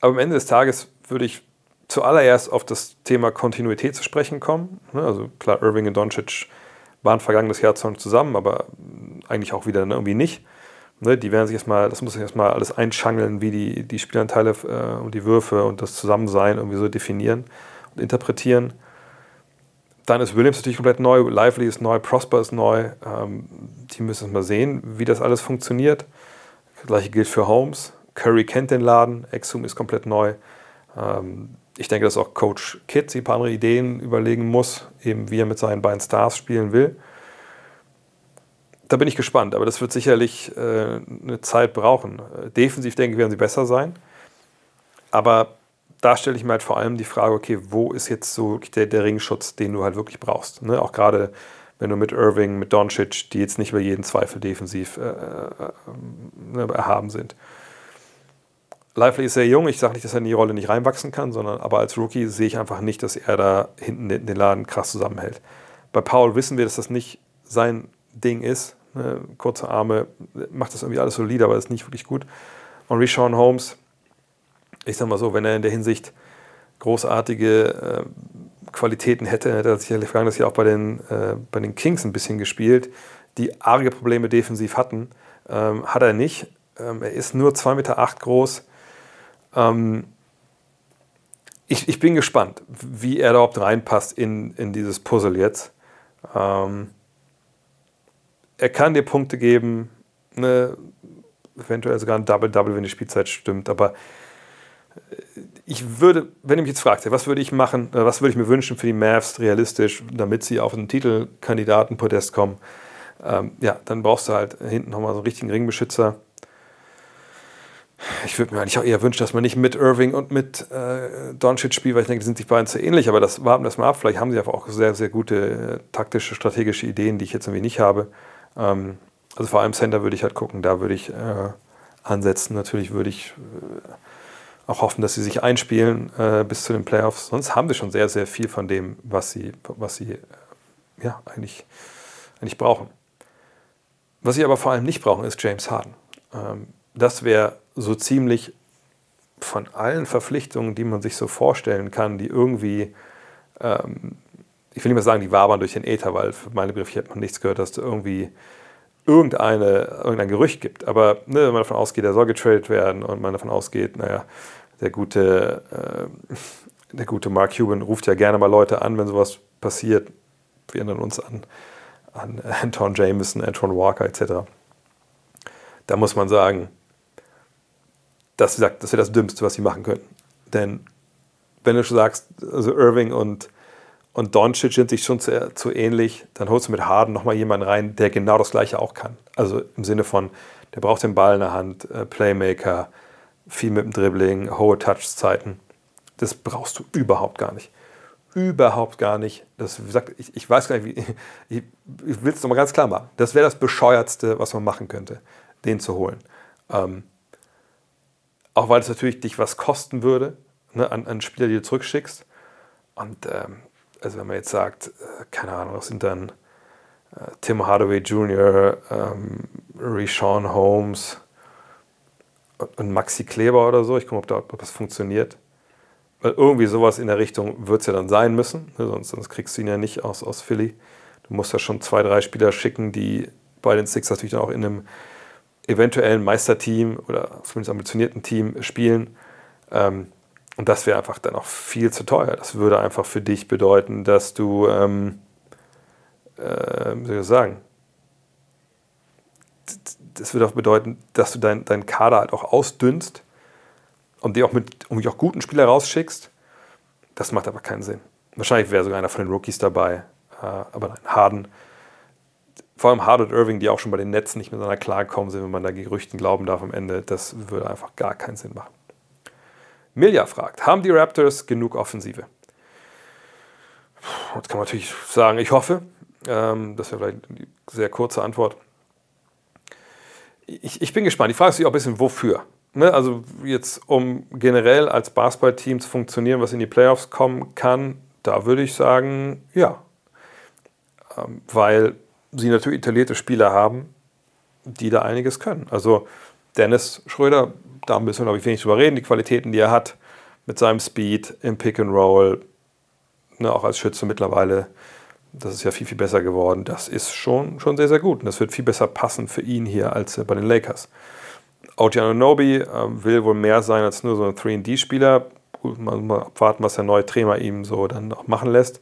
aber am Ende des Tages würde ich zuallererst auf das Thema Kontinuität zu sprechen kommen. Ne? Also klar, Irving und Doncic waren vergangenes Jahr zusammen, aber eigentlich auch wieder ne, irgendwie nicht. Ne, die werden sich erstmal, das muss sich erstmal alles einschangeln, wie die, die Spielanteile äh, und die Würfe und das Zusammensein irgendwie so definieren und interpretieren. Dann ist Williams natürlich komplett neu, Lively ist neu, Prosper ist neu. Ähm, die müssen mal sehen, wie das alles funktioniert. Das gleiche gilt für Holmes. Curry kennt den Laden, Exum ist komplett neu. Ähm, ich denke, dass auch Coach Kidd sich ein paar andere Ideen überlegen muss, eben wie er mit seinen beiden Stars spielen will da bin ich gespannt, aber das wird sicherlich äh, eine Zeit brauchen. Defensiv denke ich, werden sie besser sein. Aber da stelle ich mir halt vor allem die Frage, okay, wo ist jetzt so der, der Ringschutz, den du halt wirklich brauchst? Ne? Auch gerade wenn du mit Irving, mit Doncic, die jetzt nicht über jeden Zweifel defensiv äh, äh, ne, erhaben sind. Lively ist sehr jung, ich sage nicht, dass er in die Rolle nicht reinwachsen kann, sondern aber als Rookie sehe ich einfach nicht, dass er da hinten den Laden krass zusammenhält. Bei Paul wissen wir, dass das nicht sein Ding ist. Ne, kurze Arme, macht das irgendwie alles solide, aber ist nicht wirklich gut. Und Rishon Holmes, ich sag mal so, wenn er in der Hinsicht großartige äh, Qualitäten hätte, hätte er sicherlich vergangenes Jahr auch bei den, äh, bei den Kings ein bisschen gespielt, die arge Probleme defensiv hatten. Ähm, hat er nicht. Ähm, er ist nur 2,8 Meter acht groß. Ähm, ich, ich bin gespannt, wie er überhaupt reinpasst in, in dieses Puzzle jetzt. Ähm, er kann dir Punkte geben, ne, eventuell sogar ein Double-Double, wenn die Spielzeit stimmt, aber ich würde, wenn ihr mich jetzt fragt, was würde ich machen, äh, was würde ich mir wünschen für die Mavs realistisch, damit sie auf einen Titelkandidatenpodest kommen, ähm, ja, dann brauchst du halt hinten nochmal so einen richtigen Ringbeschützer. ich würde mir eigentlich auch eher wünschen, dass man nicht mit Irving und mit äh, Doncic spielt, weil ich denke, die sind sich beiden zu ähnlich. Aber das warten wir das mal ab. Vielleicht haben sie einfach auch sehr, sehr gute äh, taktische, strategische Ideen, die ich jetzt irgendwie nicht habe. Ähm, also vor allem Center würde ich halt gucken, da würde ich äh, ansetzen. Natürlich würde ich äh, auch hoffen, dass sie sich einspielen äh, bis zu den Playoffs. Sonst haben sie schon sehr, sehr viel von dem, was sie, was sie äh, ja, eigentlich, eigentlich brauchen. Was sie aber vor allem nicht brauchen, ist James Harden. Ähm, das wäre so ziemlich von allen Verpflichtungen, die man sich so vorstellen kann, die irgendwie, ähm, ich will nicht mehr sagen, die wabern durch den Äther, weil für meine Begriffe hat man nichts gehört, dass da irgendwie irgendeine, irgendein Gerücht gibt. Aber ne, wenn man davon ausgeht, er soll getradet werden und man davon ausgeht, naja, der gute, äh, der gute Mark Cuban ruft ja gerne mal Leute an, wenn sowas passiert. Wir erinnern uns an, an Anton Jameson, Anton Walker etc. Da muss man sagen, das, das wäre das Dümmste, was sie machen könnten. Denn wenn du schon sagst, also Irving und, und Doncic sind sich schon zu, zu ähnlich, dann holst du mit Harden nochmal jemanden rein, der genau das Gleiche auch kann. Also im Sinne von, der braucht den Ball in der Hand, äh, Playmaker, viel mit dem Dribbling, hohe Touchzeiten. Das brauchst du überhaupt gar nicht. Überhaupt gar nicht. Das, gesagt, ich, ich weiß gar nicht, wie, ich, ich will es nochmal ganz klar machen. Das wäre das Bescheuertste, was man machen könnte, den zu holen. Ähm, auch weil es natürlich dich was kosten würde, ne, an, an Spieler, die du zurückschickst. Und ähm, also wenn man jetzt sagt, äh, keine Ahnung, das sind dann äh, Tim Hardaway Jr., ähm, Rishon Holmes und Maxi Kleber oder so. Ich gucke, ob, ob das funktioniert. Weil irgendwie sowas in der Richtung wird es ja dann sein müssen. Ne, sonst, sonst kriegst du ihn ja nicht aus, aus Philly. Du musst ja schon zwei, drei Spieler schicken, die bei den Six natürlich dann auch in einem eventuellen Meisterteam oder zumindest ambitionierten Team spielen. Ähm, und das wäre einfach dann auch viel zu teuer. Das würde einfach für dich bedeuten, dass du, ähm, äh, wie soll ich sagen, das würde auch bedeuten, dass du deinen dein Kader halt auch ausdünnst und die auch mit und auch guten Spieler rausschickst. Das macht aber keinen Sinn. Wahrscheinlich wäre sogar einer von den Rookies dabei. Äh, aber nein, Harden vor allem Hard und Irving, die auch schon bei den Netzen nicht miteinander klarkommen sind, wenn man da Gerüchten glauben darf am Ende, das würde einfach gar keinen Sinn machen. Milja fragt, haben die Raptors genug Offensive? Jetzt kann man natürlich sagen, ich hoffe. Ähm, das wäre vielleicht eine sehr kurze Antwort. Ich, ich bin gespannt. Die Frage ist auch ein bisschen, wofür? Ne? Also jetzt, um generell als Basketballteam zu funktionieren, was in die Playoffs kommen kann, da würde ich sagen, ja. Ähm, weil sie natürlich etablierte Spieler haben, die da einiges können. Also Dennis Schröder, da müssen wir, glaube ich, wenig drüber reden. Die Qualitäten, die er hat mit seinem Speed im Pick and Roll, ne, auch als Schütze mittlerweile, das ist ja viel, viel besser geworden. Das ist schon, schon sehr, sehr gut. Und das wird viel besser passen für ihn hier als bei den Lakers. OG Anunobi äh, will wohl mehr sein als nur so ein 3D-Spieler. Mal, mal abwarten, was der neue Trainer ihm so dann auch machen lässt.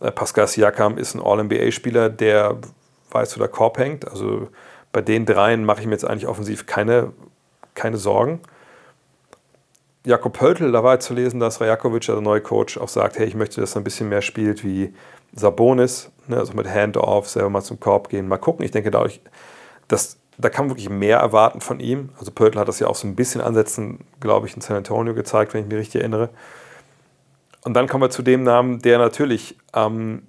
Äh, Pascal Siakam ist ein All-NBA-Spieler, der weiß, wo der Korb hängt. Also bei den dreien mache ich mir jetzt eigentlich offensiv keine, keine Sorgen. Jakob Pöltl, da war zu lesen, dass Rajakovic, der neue Coach, auch sagt, hey, ich möchte, dass er ein bisschen mehr spielt wie Sabonis, ne, also mit Handoff, selber mal zum Korb gehen. Mal gucken. Ich denke, dadurch, dass, da kann man wirklich mehr erwarten von ihm. Also Pöltl hat das ja auch so ein bisschen ansetzen, glaube ich, in San Antonio gezeigt, wenn ich mich richtig erinnere. Und dann kommen wir zu dem Namen, der natürlich am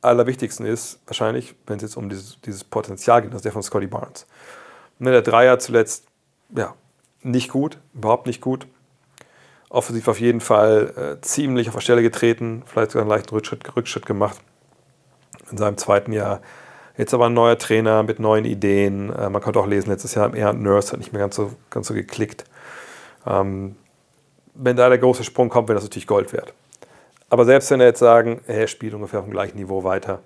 allerwichtigsten ist, wahrscheinlich, wenn es jetzt um dieses, dieses Potenzial geht, das ist der von Scotty Barnes. Ne, der Dreier zuletzt, ja, nicht gut, überhaupt nicht gut. Offensiv auf jeden Fall äh, ziemlich auf der Stelle getreten, vielleicht sogar einen leichten Rückschritt, Rückschritt gemacht in seinem zweiten Jahr. Jetzt aber ein neuer Trainer mit neuen Ideen. Äh, man konnte auch lesen, letztes Jahr eher Nurse hat nicht mehr ganz so, ganz so geklickt. Ähm, wenn da der große Sprung kommt, wäre das natürlich Gold wert. Aber selbst wenn er jetzt sagen, er spielt ungefähr auf dem gleichen Niveau weiter,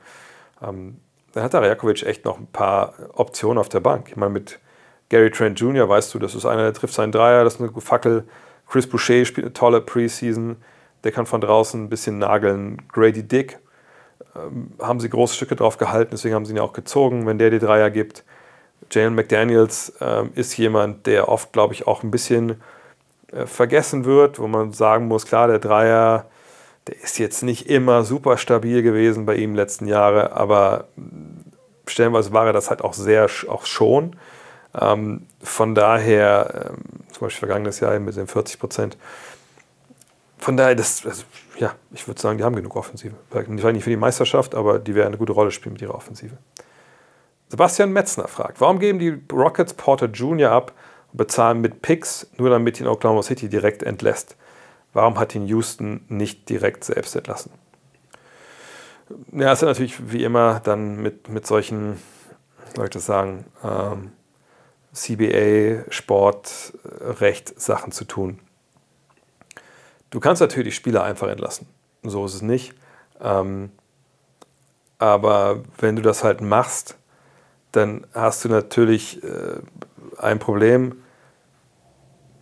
ähm, dann hat der Rajakovic echt noch ein paar Optionen auf der Bank. Ich meine, mit Gary Trent Jr. weißt du, das ist einer, der trifft seinen Dreier, das ist eine Fackel. Chris Boucher spielt eine tolle Preseason, der kann von draußen ein bisschen nageln. Grady Dick ähm, haben sie große Stücke drauf gehalten, deswegen haben sie ihn ja auch gezogen, wenn der die Dreier gibt. Jalen McDaniels ähm, ist jemand, der oft, glaube ich, auch ein bisschen äh, vergessen wird, wo man sagen muss, klar, der Dreier, der ist jetzt nicht immer super stabil gewesen bei ihm letzten Jahre, aber stellenweise war er das halt auch sehr auch schon. Ähm, von daher, ähm, zum Beispiel vergangenes Jahr mit den 40 Prozent. Von daher, das, also, ja, ich würde sagen, die haben genug Offensive. Vielleicht nicht für die Meisterschaft, aber die werden eine gute Rolle spielen mit ihrer Offensive. Sebastian Metzner fragt, warum geben die Rockets Porter Jr. ab und bezahlen mit Picks, nur damit ihn Oklahoma City direkt entlässt? Warum hat ihn Houston nicht direkt selbst entlassen? Ja, es hat natürlich wie immer dann mit, mit solchen, soll ich das sagen, ähm, CBA, Sportrecht Sachen zu tun. Du kannst natürlich Spieler einfach entlassen. So ist es nicht. Ähm, aber wenn du das halt machst, dann hast du natürlich äh, ein Problem.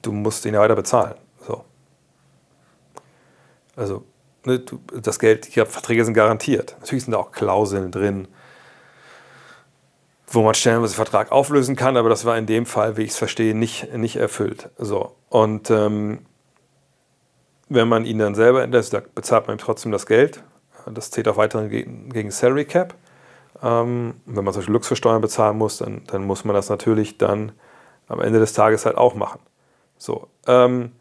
Du musst ihn ja weiter bezahlen. So. Also, ne, du, das Geld, die Verträge sind garantiert. Natürlich sind da auch Klauseln drin, wo man stellenweise Vertrag auflösen kann, aber das war in dem Fall, wie ich es verstehe, nicht, nicht erfüllt. So. Und ähm, wenn man ihn dann selber entlässt, bezahlt man ihm trotzdem das Geld. Das zählt auch weiterhin gegen, Salary Cap. Ähm, wenn man solche Luxussteuern bezahlen muss, dann, dann muss man das natürlich dann am Ende des Tages halt auch machen. So. Ähm,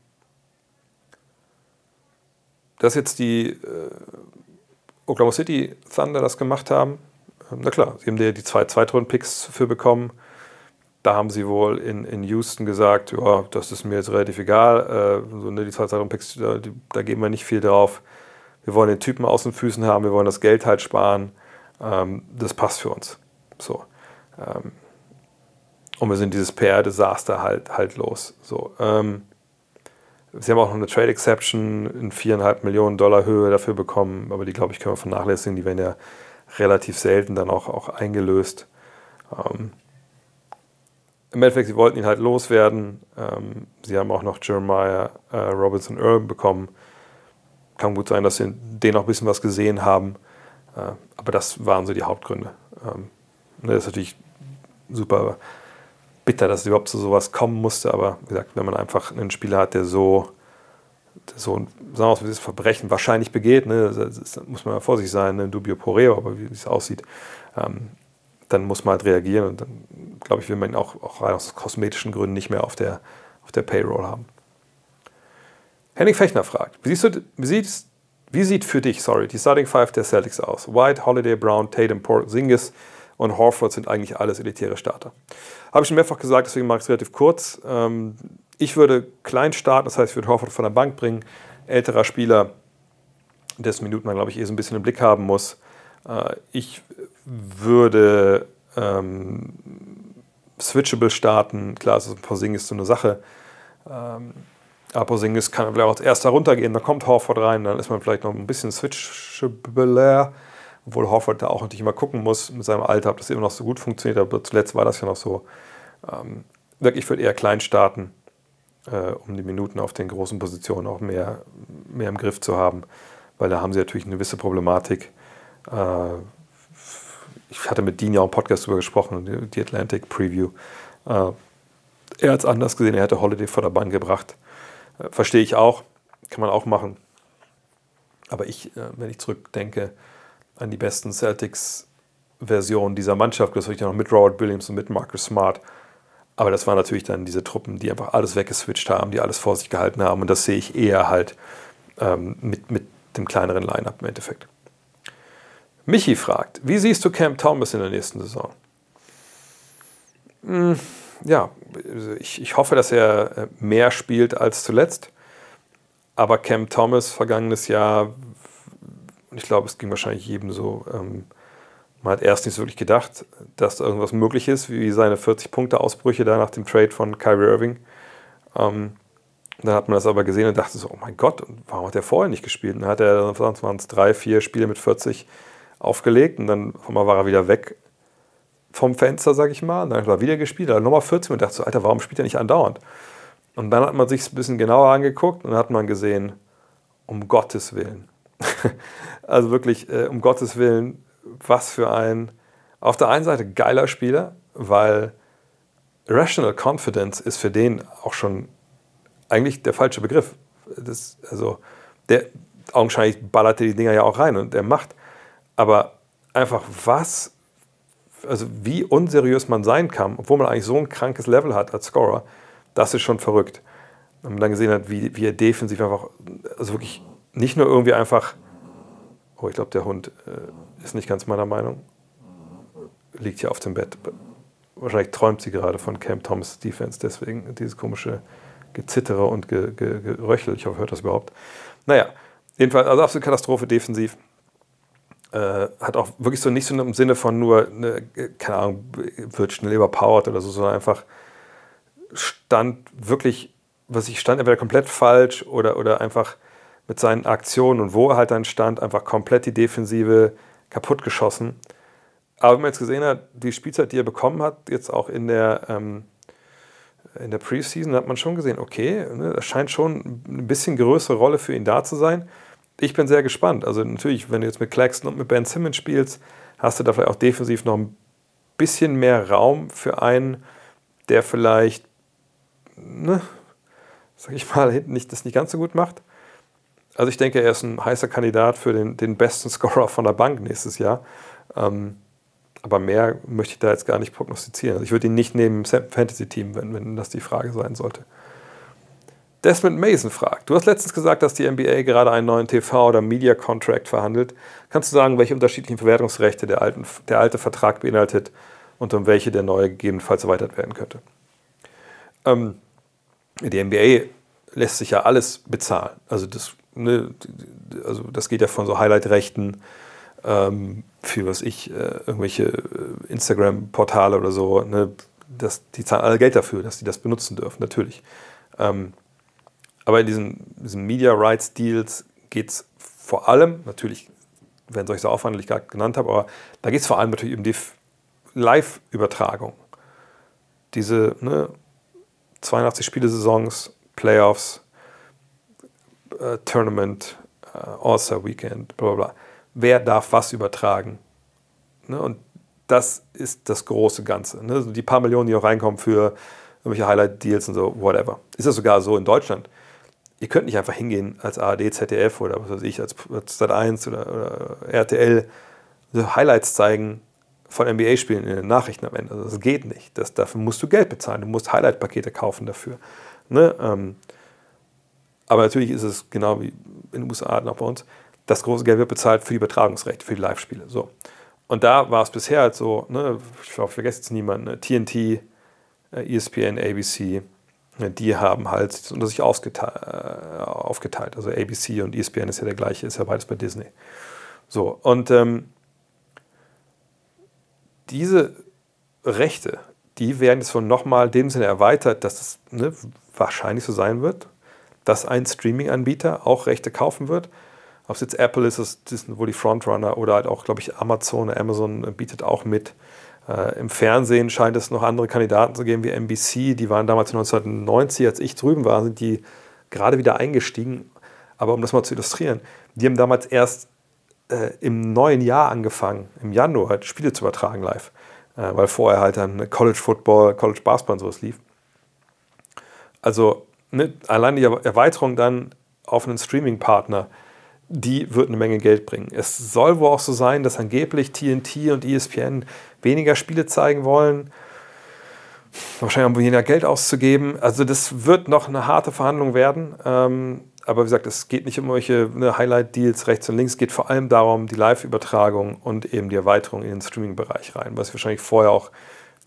dass jetzt die äh, Oklahoma City Thunder das gemacht haben, na klar, sie haben die, die zwei Zweitrunden-Picks für bekommen. Da haben sie wohl in, in Houston gesagt, ja, das ist mir jetzt relativ egal, äh, so, ne, die zwei Zweitrunden-Picks, da, da geben wir nicht viel drauf. Wir wollen den Typen aus den Füßen haben, wir wollen das Geld halt sparen ähm, das passt für uns. So. Ähm, und wir sind dieses PR-Desaster halt, halt los. So, ähm, sie haben auch noch eine Trade Exception in 4,5 Millionen Dollar Höhe dafür bekommen, aber die, glaube ich, können wir vernachlässigen. Die werden ja relativ selten dann auch, auch eingelöst. Ähm, Im Endeffekt, sie wollten ihn halt loswerden. Ähm, sie haben auch noch Jeremiah äh, Robinson Earl bekommen. Kann gut sein, dass sie den auch ein bisschen was gesehen haben. Äh, aber das waren so die Hauptgründe. Ähm, ne, das ist natürlich super bitter, dass es überhaupt zu sowas kommen musste, aber wie gesagt, wenn man einfach einen Spieler hat, der so, so sagen wir mal, dieses Verbrechen wahrscheinlich begeht, ne, das muss man vorsichtig sein, ne, dubio pro reo, aber wie es aussieht, ähm, dann muss man halt reagieren und dann, glaube ich, will man ihn auch, auch aus kosmetischen Gründen nicht mehr auf der, auf der Payroll haben. Henning Fechner fragt, wie du, wie siehst wie sieht für dich, sorry, die Starting Five der Celtics aus? White, Holiday, Brown, Tatum, Porzingis und Horford sind eigentlich alles elitäre Starter. Habe ich schon mehrfach gesagt, deswegen mache ich es relativ kurz. Ähm, ich würde klein starten, das heißt, ich würde Horford von der Bank bringen. Älterer Spieler, dessen Minuten man, glaube ich, eh so ein bisschen im Blick haben muss. Äh, ich würde ähm, switchable starten. Klar, es ist Porzingis so eine Sache. Ähm, Aposingis kann vielleicht auch als erster runtergehen, dann kommt Horford rein, dann ist man vielleicht noch ein bisschen switchable, obwohl Horford da auch natürlich immer gucken muss mit seinem Alter, ob das immer noch so gut funktioniert, aber zuletzt war das ja noch so. Ähm, wirklich, ich würde eher klein starten, äh, um die Minuten auf den großen Positionen auch mehr, mehr im Griff zu haben, weil da haben sie natürlich eine gewisse Problematik. Äh, ich hatte mit Dean ja auch einen Podcast darüber gesprochen, die Atlantic Preview. Äh, er hat es anders gesehen, er hätte Holiday vor der Bahn gebracht. Äh, verstehe ich auch, kann man auch machen. Aber ich, äh, wenn ich zurückdenke an die besten Celtics-Versionen dieser Mannschaft, das war ich ja noch mit Robert Williams und mit Marcus Smart. Aber das waren natürlich dann diese Truppen, die einfach alles weggeswitcht haben, die alles vor sich gehalten haben. Und das sehe ich eher halt ähm, mit, mit dem kleineren Line-Up im Endeffekt. Michi fragt, wie siehst du Cam Thomas in der nächsten Saison? Hm, ja, ich, ich hoffe, dass er äh, mehr spielt als zuletzt. Aber Cam Thomas vergangenes Jahr, ich glaube, es ging wahrscheinlich jedem so, ähm, man hat erst nicht wirklich gedacht, dass da irgendwas möglich ist, wie seine 40-Punkte-Ausbrüche da nach dem Trade von Kyrie Irving. Ähm, dann hat man das aber gesehen und dachte so, oh mein Gott, warum hat er vorher nicht gespielt? Und dann hat er, sonst waren es drei, vier Spiele mit 40 aufgelegt und dann war er wieder weg vom Fenster, sag ich mal. Und dann hat er wieder gespielt, dann Nummer 14 und dachte so, Alter, warum spielt er nicht andauernd? Und dann hat man sich ein bisschen genauer angeguckt und dann hat man gesehen, um Gottes Willen. also wirklich, äh, um Gottes Willen, was für ein, auf der einen Seite geiler Spieler, weil Rational Confidence ist für den auch schon eigentlich der falsche Begriff. Das, also, der augenscheinlich ballert die Dinger ja auch rein und der macht. Aber einfach was also wie unseriös man sein kann, obwohl man eigentlich so ein krankes Level hat als Scorer, das ist schon verrückt. Wenn man dann gesehen hat, wie, wie er defensiv einfach, also wirklich nicht nur irgendwie einfach, oh, ich glaube, der Hund äh, ist nicht ganz meiner Meinung, liegt hier auf dem Bett. Wahrscheinlich träumt sie gerade von Cam Thomas Defense, deswegen dieses komische Gezittere und Ge Ge Geröchel. Ich hoffe, hört das überhaupt. Naja, jedenfalls, also absolute Katastrophe defensiv. Äh, hat auch wirklich so nicht so im Sinne von nur, eine, keine Ahnung, wird schnell überpowered oder so, sondern einfach stand wirklich, was ich stand, entweder komplett falsch oder, oder einfach mit seinen Aktionen und wo er halt dann stand, einfach komplett die Defensive kaputt geschossen. Aber wenn man jetzt gesehen hat, die Spielzeit, die er bekommen hat, jetzt auch in der, ähm, in der Preseason, hat man schon gesehen, okay, ne, das scheint schon ein bisschen größere Rolle für ihn da zu sein ich bin sehr gespannt. Also natürlich, wenn du jetzt mit Claxton und mit Ben Simmons spielst, hast du da vielleicht auch defensiv noch ein bisschen mehr Raum für einen, der vielleicht, ne, sag ich mal, hinten nicht, das nicht ganz so gut macht. Also ich denke, er ist ein heißer Kandidat für den, den besten Scorer von der Bank nächstes Jahr. Ähm, aber mehr möchte ich da jetzt gar nicht prognostizieren. Also ich würde ihn nicht neben dem Fantasy-Team, wenn, wenn das die Frage sein sollte. Desmond Mason fragt, du hast letztens gesagt, dass die NBA gerade einen neuen TV- oder Media-Contract verhandelt. Kannst du sagen, welche unterschiedlichen Verwertungsrechte der, alten, der alte Vertrag beinhaltet und um welche der neue gegebenenfalls erweitert werden könnte? Ähm, die NBA lässt sich ja alles bezahlen. Also das, ne, also das geht ja von so Highlight-Rechten ähm, für was ich, äh, irgendwelche äh, Instagram-Portale oder so. Ne, das, die zahlen alle Geld dafür, dass die das benutzen dürfen, natürlich. Ähm, aber in diesen, diesen Media Rights Deals geht es vor allem, natürlich werden solche Aufwand, die ich gerade genannt habe, aber da geht es vor allem natürlich um die Live-Übertragung. Diese ne, 82 Spiele-Saisons, Playoffs, äh, Tournament, äh, All-Star Weekend, bla bla bla. Wer darf was übertragen? Ne, und das ist das große Ganze. Ne? Die paar Millionen, die auch reinkommen für irgendwelche Highlight-Deals und so, whatever. Ist das sogar so in Deutschland? ihr könnt nicht einfach hingehen als ARD, ZDF oder was weiß ich, als, als Sat1 oder, oder RTL, so Highlights zeigen von NBA-Spielen in den Nachrichten am Ende. Also das geht nicht. Das, dafür musst du Geld bezahlen. Du musst Highlight-Pakete kaufen dafür. Ne? Ähm, aber natürlich ist es genau wie in den USA und auch bei uns, das große Geld wird bezahlt für die Übertragungsrechte, für die Live-Spiele. So. Und da war es bisher halt so, ne, ich vergesse jetzt niemanden, ne, TNT, ESPN, ABC, die haben halt unter sich aufgeteilt, äh, aufgeteilt. Also ABC und ESPN ist ja der gleiche, ist ja beides bei Disney. So, und ähm, diese Rechte, die werden jetzt von nochmal dem Sinne erweitert, dass es ne, wahrscheinlich so sein wird, dass ein Streaming-Anbieter auch Rechte kaufen wird. Ob es jetzt Apple ist, das sind wohl die Frontrunner oder halt auch, glaube ich, Amazon, Amazon bietet auch mit. Äh, Im Fernsehen scheint es noch andere Kandidaten zu geben wie NBC. Die waren damals 1990, als ich drüben war, sind die gerade wieder eingestiegen. Aber um das mal zu illustrieren, die haben damals erst äh, im neuen Jahr angefangen, im Januar Spiele zu übertragen live. Äh, weil vorher halt dann College Football, College Basketball und sowas lief. Also ne, allein die Erweiterung dann auf einen Streaming-Partner die wird eine Menge Geld bringen. Es soll wohl auch so sein, dass angeblich TNT und ESPN weniger Spiele zeigen wollen. Wahrscheinlich um weniger Geld auszugeben. Also das wird noch eine harte Verhandlung werden. Ähm, aber wie gesagt, es geht nicht um solche ne, Highlight-Deals rechts und links. Es geht vor allem darum, die Live-Übertragung und eben die Erweiterung in den Streaming-Bereich rein. Was sie wahrscheinlich vorher auch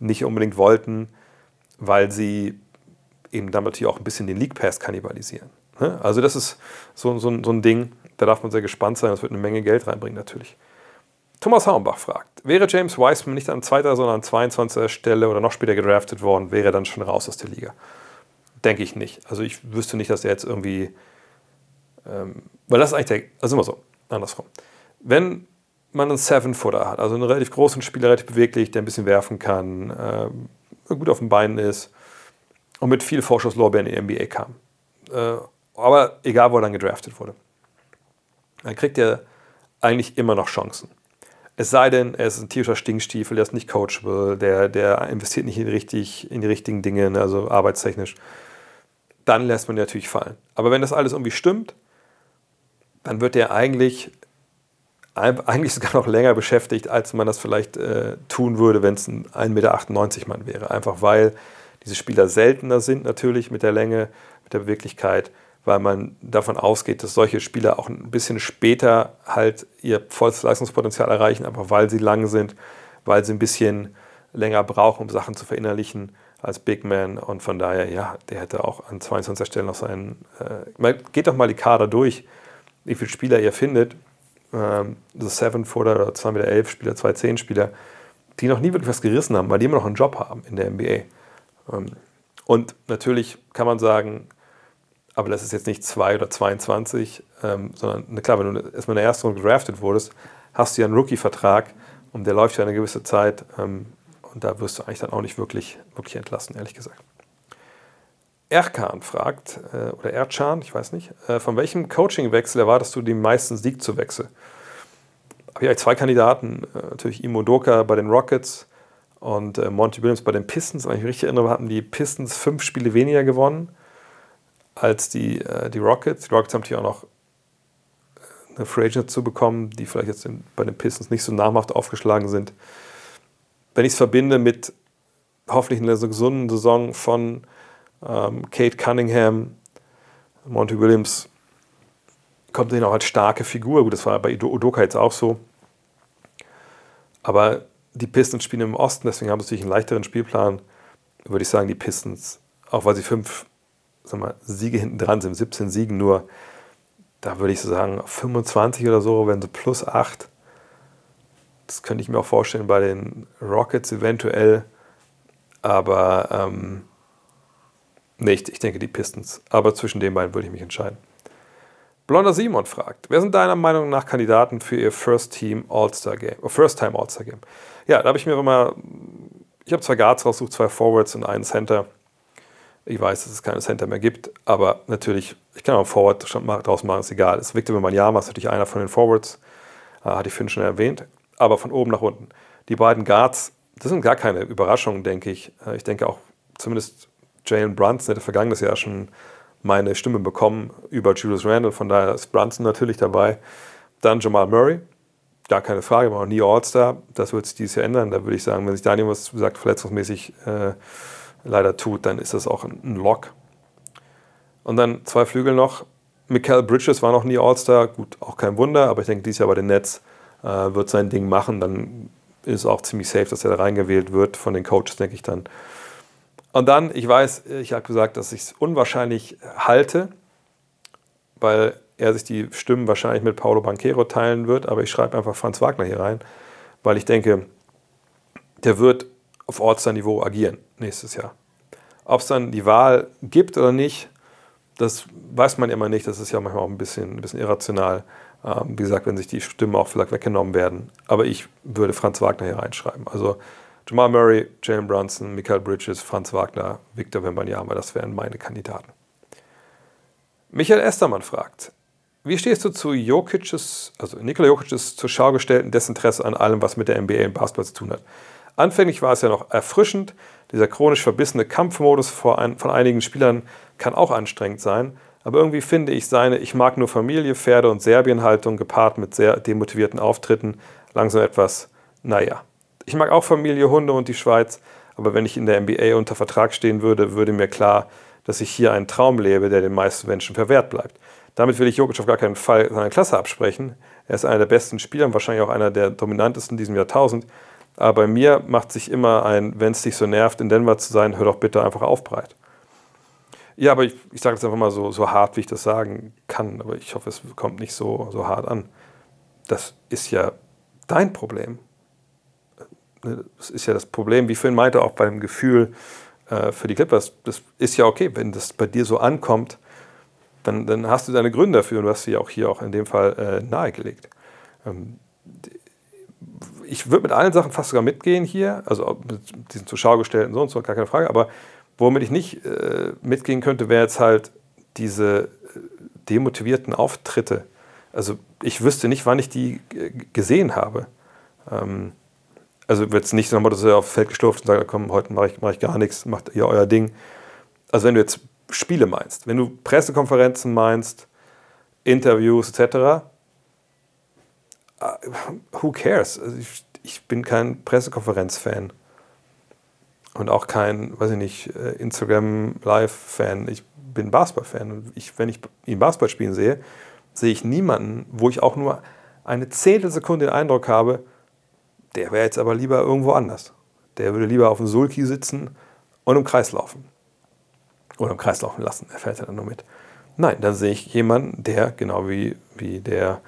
nicht unbedingt wollten, weil sie eben damit natürlich auch ein bisschen den League Pass kannibalisieren. Ne? Also das ist so, so, so ein Ding da darf man sehr gespannt sein. Das wird eine Menge Geld reinbringen natürlich. Thomas Haumbach fragt, wäre James Wiseman nicht an zweiter, sondern an 22. Stelle oder noch später gedraftet worden, wäre er dann schon raus aus der Liga? Denke ich nicht. Also ich wüsste nicht, dass er jetzt irgendwie, ähm, weil das ist eigentlich der, also immer so, andersrum. Wenn man einen Seven-Footer hat, also einen relativ großen Spieler, relativ beweglich, der ein bisschen werfen kann, äh, gut auf den Beinen ist und mit viel Vorschusslorbeeren in die NBA kam. Äh, aber egal, wo er dann gedraftet wurde dann kriegt er eigentlich immer noch Chancen. Es sei denn, er ist ein tierischer Stinkstiefel, der ist nicht coachable, der, der investiert nicht in, richtig, in die richtigen Dinge, ne, also arbeitstechnisch. Dann lässt man ihn natürlich fallen. Aber wenn das alles irgendwie stimmt, dann wird er eigentlich eigentlich sogar noch länger beschäftigt, als man das vielleicht äh, tun würde, wenn es ein 1,98 Meter Mann wäre. Einfach weil diese Spieler seltener sind natürlich mit der Länge, mit der Beweglichkeit, weil man davon ausgeht, dass solche Spieler auch ein bisschen später halt ihr volles Leistungspotenzial erreichen, einfach weil sie lang sind, weil sie ein bisschen länger brauchen, um Sachen zu verinnerlichen als Big Man. Und von daher, ja, der hätte auch an 22. Stelle noch seinen. Äh, geht doch mal die Kader durch, wie viele Spieler ihr findet. Ähm, so 7-Footer oder 2,11 Meter Spieler, 2,10 Spieler, die noch nie wirklich was gerissen haben, weil die immer noch einen Job haben in der NBA. Ähm, und natürlich kann man sagen, aber das ist jetzt nicht 2 oder 22, ähm, sondern klar, wenn du erstmal in der ersten Runde gedraftet wurdest, hast du ja einen Rookie-Vertrag und der läuft ja eine gewisse Zeit. Ähm, und da wirst du eigentlich dann auch nicht wirklich, wirklich entlassen, ehrlich gesagt. Erkan fragt, äh, oder Erchan, ich weiß nicht, äh, von welchem Coachingwechsel erwartest du die meisten Siegzuwechsel? Habe ich zwei Kandidaten, äh, natürlich Imo Doka bei den Rockets und äh, Monty Williams bei den Pistons. Wenn ich mich richtig erinnere, hatten die Pistons fünf Spiele weniger gewonnen als die, äh, die Rockets. Die Rockets haben natürlich auch noch äh, eine Free Agent zu bekommen, die vielleicht jetzt in, bei den Pistons nicht so namhaft aufgeschlagen sind wenn ich es verbinde mit hoffentlich einer so gesunden Saison von ähm, Kate Cunningham, Monty Williams, kommt er auch als starke Figur. Gut, das war bei Udoka jetzt auch so. Aber die Pistons spielen im Osten, deswegen haben sie natürlich einen leichteren Spielplan. Würde ich sagen, die Pistons, auch weil sie fünf sag mal, Siege hinten dran sind, 17 Siegen nur, da würde ich so sagen, 25 oder so, wenn sie plus 8 das könnte ich mir auch vorstellen bei den Rockets eventuell. Aber ähm, nicht, ich denke die Pistons. Aber zwischen den beiden würde ich mich entscheiden. Blonder Simon fragt, wer sind deiner Meinung nach Kandidaten für ihr First Team All-Star Game? Oh, First Time All-Star Game. Ja, da habe ich mir immer, ich habe zwei Guards rausgesucht, zwei Forwards und einen Center. Ich weiß, dass es keine Center mehr gibt, aber natürlich, ich kann auch einen Forward draus machen, ist egal. Es Victor Wembanyama ist natürlich einer von den Forwards, äh, hatte ich vorhin schon erwähnt aber von oben nach unten. Die beiden Guards, das sind gar keine Überraschungen, denke ich. Äh, ich denke auch zumindest Jalen Brunson hätte vergangenes Jahr schon meine Stimme bekommen über Julius Randle, von daher ist Brunson natürlich dabei. Dann Jamal Murray, gar keine Frage, war noch nie All-Star. Das wird sich dieses Jahr ändern. Da würde ich sagen, wenn sich Daniel was sagt, verletzungsmäßig äh, leider tut, dann ist das auch ein Lock. Und dann zwei Flügel noch. Mikael Bridges war noch nie All-Star, gut, auch kein Wunder, aber ich denke, dieses Jahr bei den Nets äh, wird sein Ding machen. Dann ist es auch ziemlich safe, dass er da reingewählt wird von den Coaches, denke ich dann. Und dann, ich weiß, ich habe gesagt, dass ich es unwahrscheinlich halte, weil er sich die Stimmen wahrscheinlich mit Paulo Banquero teilen wird, aber ich schreibe einfach Franz Wagner hier rein, weil ich denke, der wird auf Ortsniveau agieren nächstes Jahr. Ob es dann die Wahl gibt oder nicht, das weiß man immer nicht. Das ist ja manchmal auch ein bisschen, ein bisschen irrational. Ähm, wie gesagt, wenn sich die Stimmen auch vielleicht weggenommen werden. Aber ich würde Franz Wagner hier reinschreiben. Also Jamal Murray, Jalen Brunson, Michael Bridges, Franz Wagner, Victor Wembanyama, das wären meine Kandidaten. Michael Estermann fragt, wie stehst du zu Jokic's, also Nikola Jokic's zur Schau gestellten Desinteresse an allem, was mit der NBA und Basketball zu tun hat? Anfänglich war es ja noch erfrischend, dieser chronisch verbissene Kampfmodus von einigen Spielern kann auch anstrengend sein, aber irgendwie finde ich seine Ich mag nur Familie, Pferde und Serbien-Haltung gepaart mit sehr demotivierten Auftritten langsam etwas, naja. Ich mag auch Familie, Hunde und die Schweiz, aber wenn ich in der NBA unter Vertrag stehen würde, würde mir klar, dass ich hier einen Traum lebe, der den meisten Menschen verwehrt bleibt. Damit will ich Jokic auf gar keinen Fall seine Klasse absprechen. Er ist einer der besten Spieler und wahrscheinlich auch einer der dominantesten in diesem Jahrtausend. Aber bei mir macht sich immer ein, wenn es dich so nervt, in Denver zu sein, hör doch bitte einfach auf breit. Ja, aber ich, ich sage es einfach mal so, so hart, wie ich das sagen kann, aber ich hoffe, es kommt nicht so, so hart an. Das ist ja dein Problem. Das ist ja das Problem, wie Finn meinte, auch beim Gefühl äh, für die Clippers. Das ist ja okay, wenn das bei dir so ankommt, dann, dann hast du deine Gründe dafür und du hast sie auch hier auch in dem Fall äh, nahegelegt. Ähm, ich würde mit allen Sachen fast sogar mitgehen hier, also mit diesen zur Schau gestellten so und so, gar keine Frage, aber Womit ich nicht äh, mitgehen könnte, wäre jetzt halt diese äh, demotivierten Auftritte. Also ich wüsste nicht, wann ich die äh, gesehen habe. Ähm, also wird es nicht nochmal, dass er aufs Feld gestuft und sagt, komm, heute mache ich, mach ich gar nichts, macht ihr euer Ding. Also wenn du jetzt Spiele meinst, wenn du Pressekonferenzen meinst, Interviews etc., who cares? Also ich, ich bin kein Pressekonferenz-Fan. Und auch kein, weiß ich nicht, äh, Instagram Live-Fan. Ich bin Basketball-Fan. Ich, wenn ich ihn Basketball spielen sehe, sehe ich niemanden, wo ich auch nur eine Zehntelsekunde den Eindruck habe, der wäre jetzt aber lieber irgendwo anders. Der würde lieber auf dem Sulki sitzen und im Kreis laufen. Oder im Kreis laufen lassen, er fährt ja dann nur mit. Nein, dann sehe ich jemanden, der, genau wie, wie der,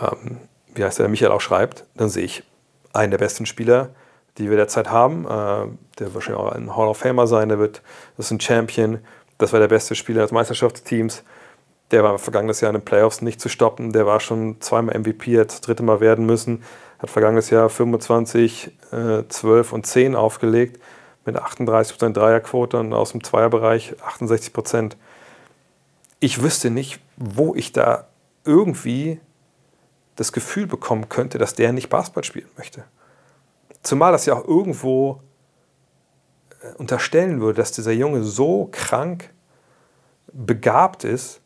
ähm, wie heißt der, Michael auch schreibt, dann sehe ich einen der besten Spieler, die wir derzeit haben. Äh, der wird wahrscheinlich auch ein Hall of Famer sein, der wird, das ist ein Champion, das war der beste Spieler des Meisterschaftsteams. Der war vergangenes Jahr in den Playoffs nicht zu stoppen. Der war schon zweimal MVP, hat das dritte Mal werden müssen. Hat vergangenes Jahr 25, äh, 12 und 10 aufgelegt mit 38% Dreierquote und aus dem Zweierbereich 68%. Ich wüsste nicht, wo ich da irgendwie das Gefühl bekommen könnte, dass der nicht Basketball spielen möchte. Zumal das ja auch irgendwo äh, unterstellen würde, dass dieser Junge so krank begabt ist,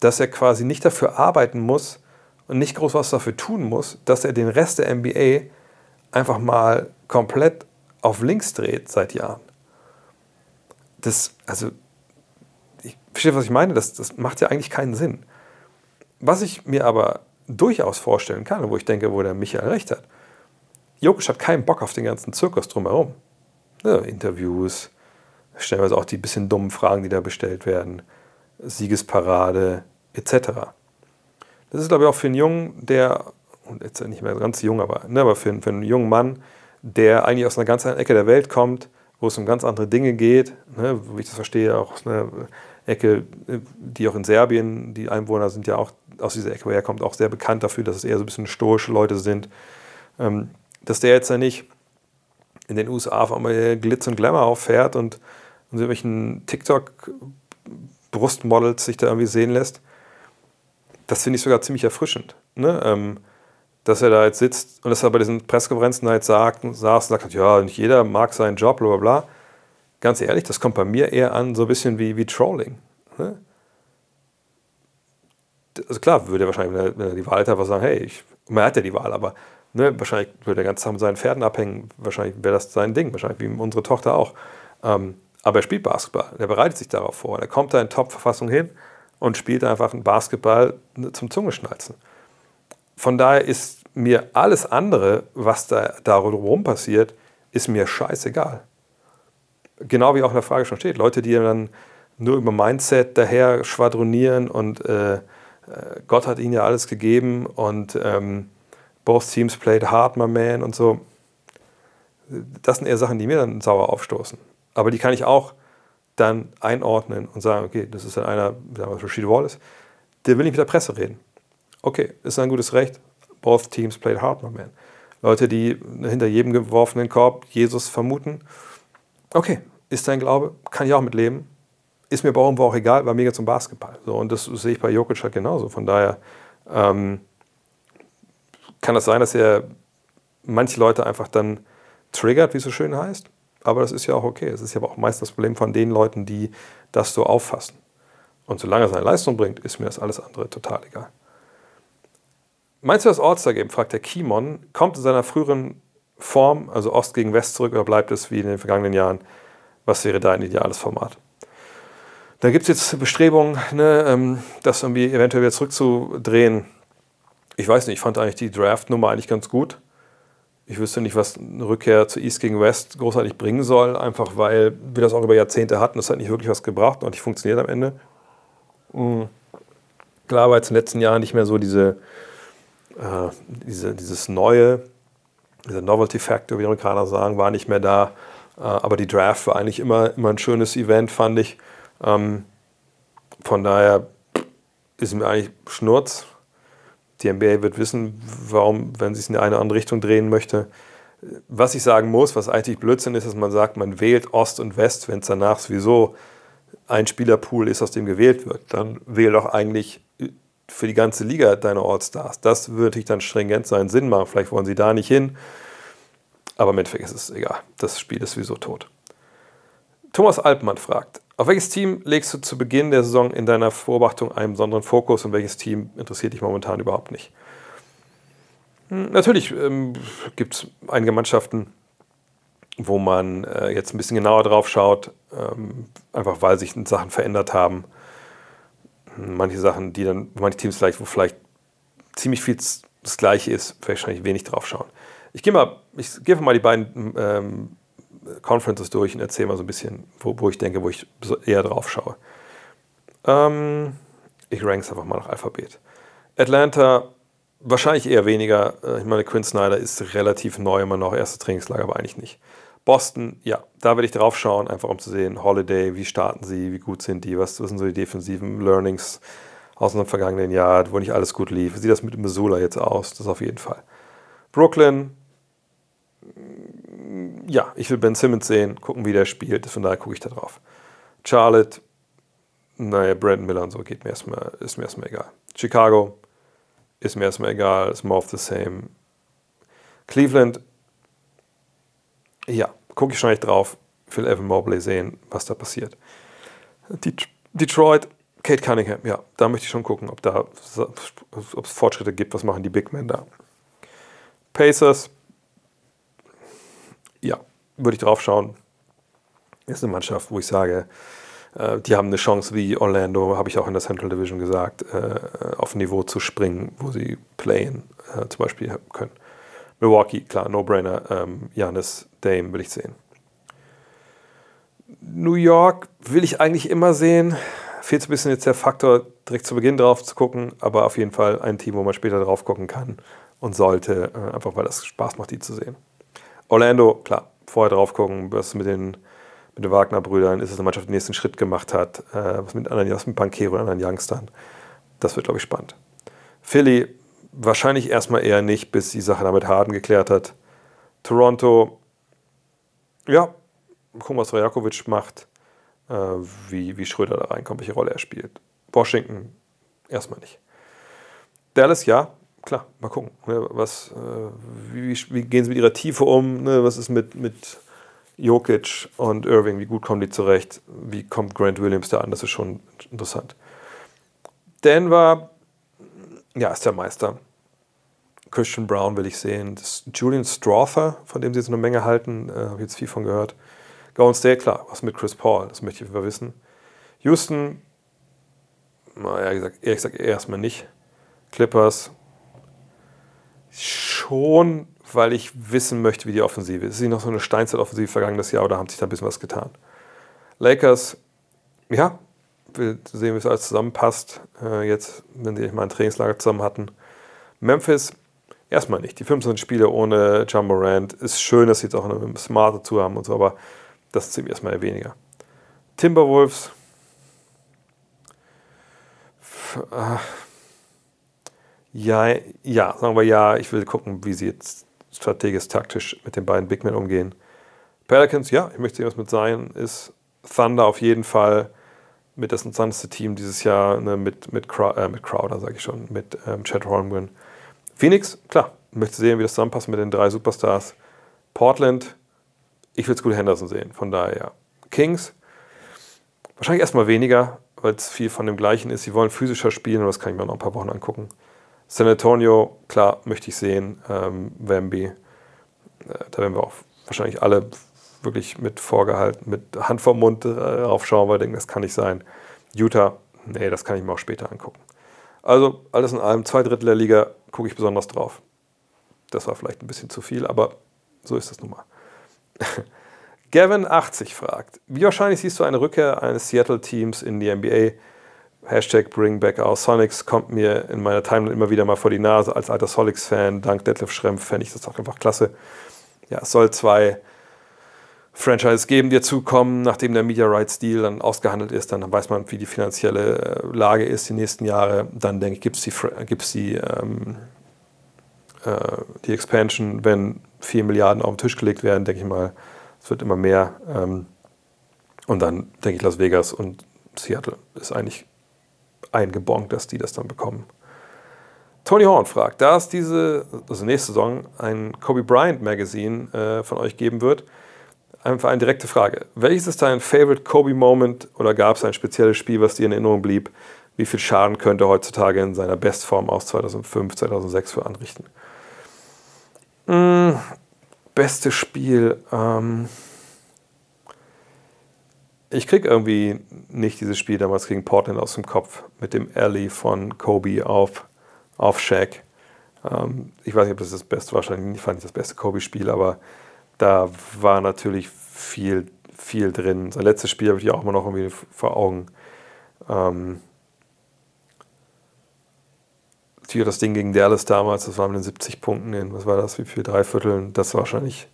dass er quasi nicht dafür arbeiten muss und nicht groß was dafür tun muss, dass er den Rest der NBA einfach mal komplett auf links dreht seit Jahren. Das, also, ich verstehe, was ich meine, das, das macht ja eigentlich keinen Sinn. Was ich mir aber durchaus vorstellen kann, wo ich denke, wo der Michael recht hat, Jokic hat keinen Bock auf den ganzen Zirkus drumherum. Ja, Interviews, stellenweise auch die bisschen dummen Fragen, die da bestellt werden, Siegesparade, etc. Das ist, glaube ich, auch für einen Jungen, der, und jetzt nicht mehr ganz jung, aber, ne, aber für, für einen jungen Mann, der eigentlich aus einer ganz anderen Ecke der Welt kommt, wo es um ganz andere Dinge geht, ne, wie ich das verstehe, auch aus einer Ecke, die auch in Serbien, die Einwohner sind ja auch aus dieser Ecke, wo kommt, auch sehr bekannt dafür, dass es eher so ein bisschen stoische Leute sind. Ähm, dass der jetzt ja nicht in den USA auf einmal Glitz und Glamour auffährt und, und irgendwelchen TikTok-Brustmodels sich da irgendwie sehen lässt, das finde ich sogar ziemlich erfrischend. Ne? Ähm, dass er da jetzt sitzt und dass er bei diesen Pressekonferenzen halt sagt, saß und sagt, ja, nicht jeder mag seinen Job, bla bla bla. Ganz ehrlich, das kommt bei mir eher an, so ein bisschen wie, wie Trolling. Ne? Also klar, würde er wahrscheinlich, wenn er, wenn er die Wahl hätte, einfach sagen, hey, ich, man hat ja die Wahl, aber ne, wahrscheinlich würde er ganz Tag mit seinen Pferden abhängen, wahrscheinlich wäre das sein Ding, wahrscheinlich wie unsere Tochter auch. Ähm, aber er spielt Basketball, er bereitet sich darauf vor, er kommt da in Top-Verfassung hin und spielt einfach einen Basketball zum Zungeschnalzen. Von daher ist mir alles andere, was da darum passiert, ist mir scheißegal. Genau wie auch in der Frage schon steht. Leute, die dann nur über Mindset daher schwadronieren und äh, äh Gott hat ihnen ja alles gegeben und ähm, both teams played hard, my man und so. Das sind eher Sachen, die mir dann sauer aufstoßen. Aber die kann ich auch dann einordnen und sagen, okay, das ist dann einer, sagen wir Rashid Wallace, der will nicht mit der Presse reden. Okay, ist ein gutes Recht. Both teams played hard, my man. Leute, die hinter jedem geworfenen Korb Jesus vermuten. Okay, ist dein Glaube, kann ich auch mitleben. Ist mir aber irgendwo auch egal, war mega zum Basketball. So, und das sehe ich bei Jokic halt genauso. Von daher ähm, kann das sein, dass er manche Leute einfach dann triggert, wie es so schön heißt. Aber das ist ja auch okay. Es ist ja auch meist das Problem von den Leuten, die das so auffassen. Und solange er seine Leistung bringt, ist mir das alles andere total egal. Meinst du das All-Star-Game, fragt der Kimon, kommt in seiner früheren Form, also Ost gegen West zurück, oder bleibt es wie in den vergangenen Jahren? Was wäre dein ideales Format? Da gibt es jetzt Bestrebungen, ne, ähm, das irgendwie eventuell wieder zurückzudrehen. Ich weiß nicht, ich fand eigentlich die Draft-Nummer eigentlich ganz gut. Ich wüsste nicht, was eine Rückkehr zu East gegen West großartig bringen soll, einfach weil wir das auch über Jahrzehnte hatten. Das hat nicht wirklich was gebracht und nicht funktioniert am Ende. Mhm. Klar war jetzt in den letzten Jahren nicht mehr so diese, äh, diese, dieses neue, dieser Novelty Factor, wie die Amerikaner sagen, war nicht mehr da. Äh, aber die Draft war eigentlich immer, immer ein schönes Event, fand ich. Ähm, von daher ist mir eigentlich Schnurz, die NBA wird wissen, warum, wenn sie es in eine andere Richtung drehen möchte. Was ich sagen muss, was eigentlich Blödsinn ist, dass man sagt, man wählt Ost und West, wenn es danach sowieso ein Spielerpool ist, aus dem gewählt wird. Dann wähle doch eigentlich für die ganze Liga deine All-Stars. Das würde ich dann stringent sein, Sinn machen. Vielleicht wollen sie da nicht hin. Aber im Endeffekt ist es egal. Das Spiel ist sowieso tot. Thomas Altmann fragt, auf welches Team legst du zu Beginn der Saison in deiner Beobachtung einen besonderen Fokus und welches Team interessiert dich momentan überhaupt nicht? Natürlich ähm, gibt es einige Mannschaften, wo man äh, jetzt ein bisschen genauer drauf schaut, ähm, einfach weil sich Sachen verändert haben. Manche Sachen, die dann, manche Teams vielleicht, wo vielleicht ziemlich viel das Gleiche ist, wahrscheinlich wenig drauf schauen. Ich gehe mal, ich gehe mal die beiden ähm, Conferences durch und erzähle mal so ein bisschen, wo, wo ich denke, wo ich eher drauf schaue. Ähm, ich rank es einfach mal nach Alphabet. Atlanta wahrscheinlich eher weniger. Äh, ich meine, Quinn Snyder ist relativ neu immer noch, erstes Trainingslager, aber eigentlich nicht. Boston, ja, da werde ich drauf schauen, einfach um zu sehen, Holiday, wie starten sie, wie gut sind die, was, was sind so die defensiven Learnings aus dem vergangenen Jahr, wo nicht alles gut lief. Wie sieht das mit Missoula jetzt aus? Das auf jeden Fall. Brooklyn, ja, ich will Ben Simmons sehen, gucken, wie der spielt, von daher gucke ich da drauf. Charlotte, naja, Brandon Miller und so geht mir erstmal, ist mir erstmal egal. Chicago, ist mir erstmal egal, ist more of the same. Cleveland, ja, gucke ich echt drauf. Will Evan Mobley sehen, was da passiert. Detroit, Kate Cunningham, ja, da möchte ich schon gucken, ob da ob es Fortschritte gibt, was machen die Big Men da. Pacers, ja, würde ich drauf schauen. Ist eine Mannschaft, wo ich sage, äh, die haben eine Chance wie Orlando, habe ich auch in der Central Division gesagt, äh, auf ein Niveau zu springen, wo sie playen äh, zum Beispiel können. Milwaukee, klar, No-Brainer. Ähm, Dame will ich sehen. New York will ich eigentlich immer sehen. Fehlt so ein bisschen jetzt der Faktor, direkt zu Beginn drauf zu gucken, aber auf jeden Fall ein Team, wo man später drauf gucken kann und sollte, äh, einfach weil das Spaß macht, die zu sehen. Orlando, klar, vorher drauf gucken, was mit den, mit den Wagner-Brüdern ist es eine Mannschaft, den nächsten Schritt gemacht hat, äh, was mit anderen, was mit Bankero und anderen Youngstern. Das wird, glaube ich, spannend. Philly, wahrscheinlich erstmal eher nicht, bis die Sache damit Harden geklärt hat. Toronto, ja, gucken, was Rajakovic macht, äh, wie, wie Schröder da reinkommt, welche Rolle er spielt. Washington, erstmal nicht. Dallas, ja, klar, mal gucken. Ne, was, äh, wie, wie, gehen sie mit ihrer Tiefe um? Ne, was ist mit, mit Jokic und Irving? Wie gut kommen die zurecht? Wie kommt Grant Williams da an? Das ist schon interessant. Denver, ja, ist der Meister. Christian Brown will ich sehen. Julian Strother, von dem sie jetzt eine Menge halten, äh, habe ich jetzt viel von gehört. Golden State, klar, was mit Chris Paul, das möchte ich wissen. Houston, naja, ehrlich gesagt erstmal nicht. Clippers, schon, weil ich wissen möchte, wie die Offensive ist. Ist noch so eine Steinzeit-Offensive vergangenes Jahr oder haben sich da ein bisschen was getan? Lakers, ja, will sehen, wie es alles zusammenpasst. Äh, jetzt, wenn sie mal ein Trainingslager zusammen hatten. Memphis, erstmal nicht. Die 15 Spiele ohne John Morant ist schön, dass sie jetzt auch eine Smart dazu haben und so, aber das ist ziemlich erstmal weniger. Timberwolves, äh, ja, ja, sagen wir ja, ich will gucken, wie sie jetzt strategisch, taktisch mit den beiden Big Men umgehen. Pelicans, ja, ich möchte sehen, was mit sein ist. Thunder auf jeden Fall mit das interessanteste Team dieses Jahr, ne, mit, mit, äh, mit Crowder, sage ich schon, mit ähm, Chad Holmgren. Phoenix, klar, möchte sehen, wie das zusammenpasst mit den drei Superstars. Portland, ich will gut Henderson sehen, von daher ja. Kings, wahrscheinlich erstmal weniger, weil es viel von dem Gleichen ist. Sie wollen physischer spielen und das kann ich mir noch ein paar Wochen angucken. San Antonio, klar, möchte ich sehen. Ähm, Wemby, äh, da werden wir auch wahrscheinlich alle wirklich mit vorgehalten, mit Hand vor Mund äh, raufschauen, weil wir denken, das kann nicht sein. Utah, nee, das kann ich mir auch später angucken. Also alles in allem, zwei Drittel der Liga gucke ich besonders drauf. Das war vielleicht ein bisschen zu viel, aber so ist das nun mal. Gavin80 fragt, wie wahrscheinlich siehst du eine Rückkehr eines Seattle-Teams in die NBA? Hashtag Bring Back Our Sonics kommt mir in meiner Timeline immer wieder mal vor die Nase. Als alter Sonics-Fan, dank Detlef Schrempf, fände ich das auch einfach klasse. Ja, es soll zwei Franchises geben, die dazukommen, nachdem der Media Rights Deal dann ausgehandelt ist. Dann weiß man, wie die finanzielle äh, Lage ist die nächsten Jahre. Dann denke ich, gibt es die, gibt's die, ähm, äh, die Expansion, wenn 4 Milliarden auf den Tisch gelegt werden, denke ich mal, es wird immer mehr. Ähm, und dann denke ich, Las Vegas und Seattle ist eigentlich eingebongt, dass die das dann bekommen. Tony Horn fragt, da es diese, also nächste Saison, ein Kobe Bryant Magazine äh, von euch geben wird, einfach eine direkte Frage. Welches ist dein Favorite Kobe Moment oder gab es ein spezielles Spiel, was dir in Erinnerung blieb? Wie viel Schaden könnte heutzutage in seiner Bestform aus 2005, 2006 für anrichten? Beste Spiel. Ähm ich krieg irgendwie nicht dieses Spiel damals gegen Portland aus dem Kopf mit dem Alley von Kobe auf, auf Shaq. Ähm ich weiß nicht, ob das das Beste. Wahrscheinlich fand ich das beste Kobe-Spiel, aber da war natürlich viel, viel drin. Sein letztes Spiel habe ich auch immer noch irgendwie vor Augen. Ähm das Ding gegen Dallas damals, das war mit den 70 Punkten in, was war das, wie viel, drei Vierteln, das war wahrscheinlich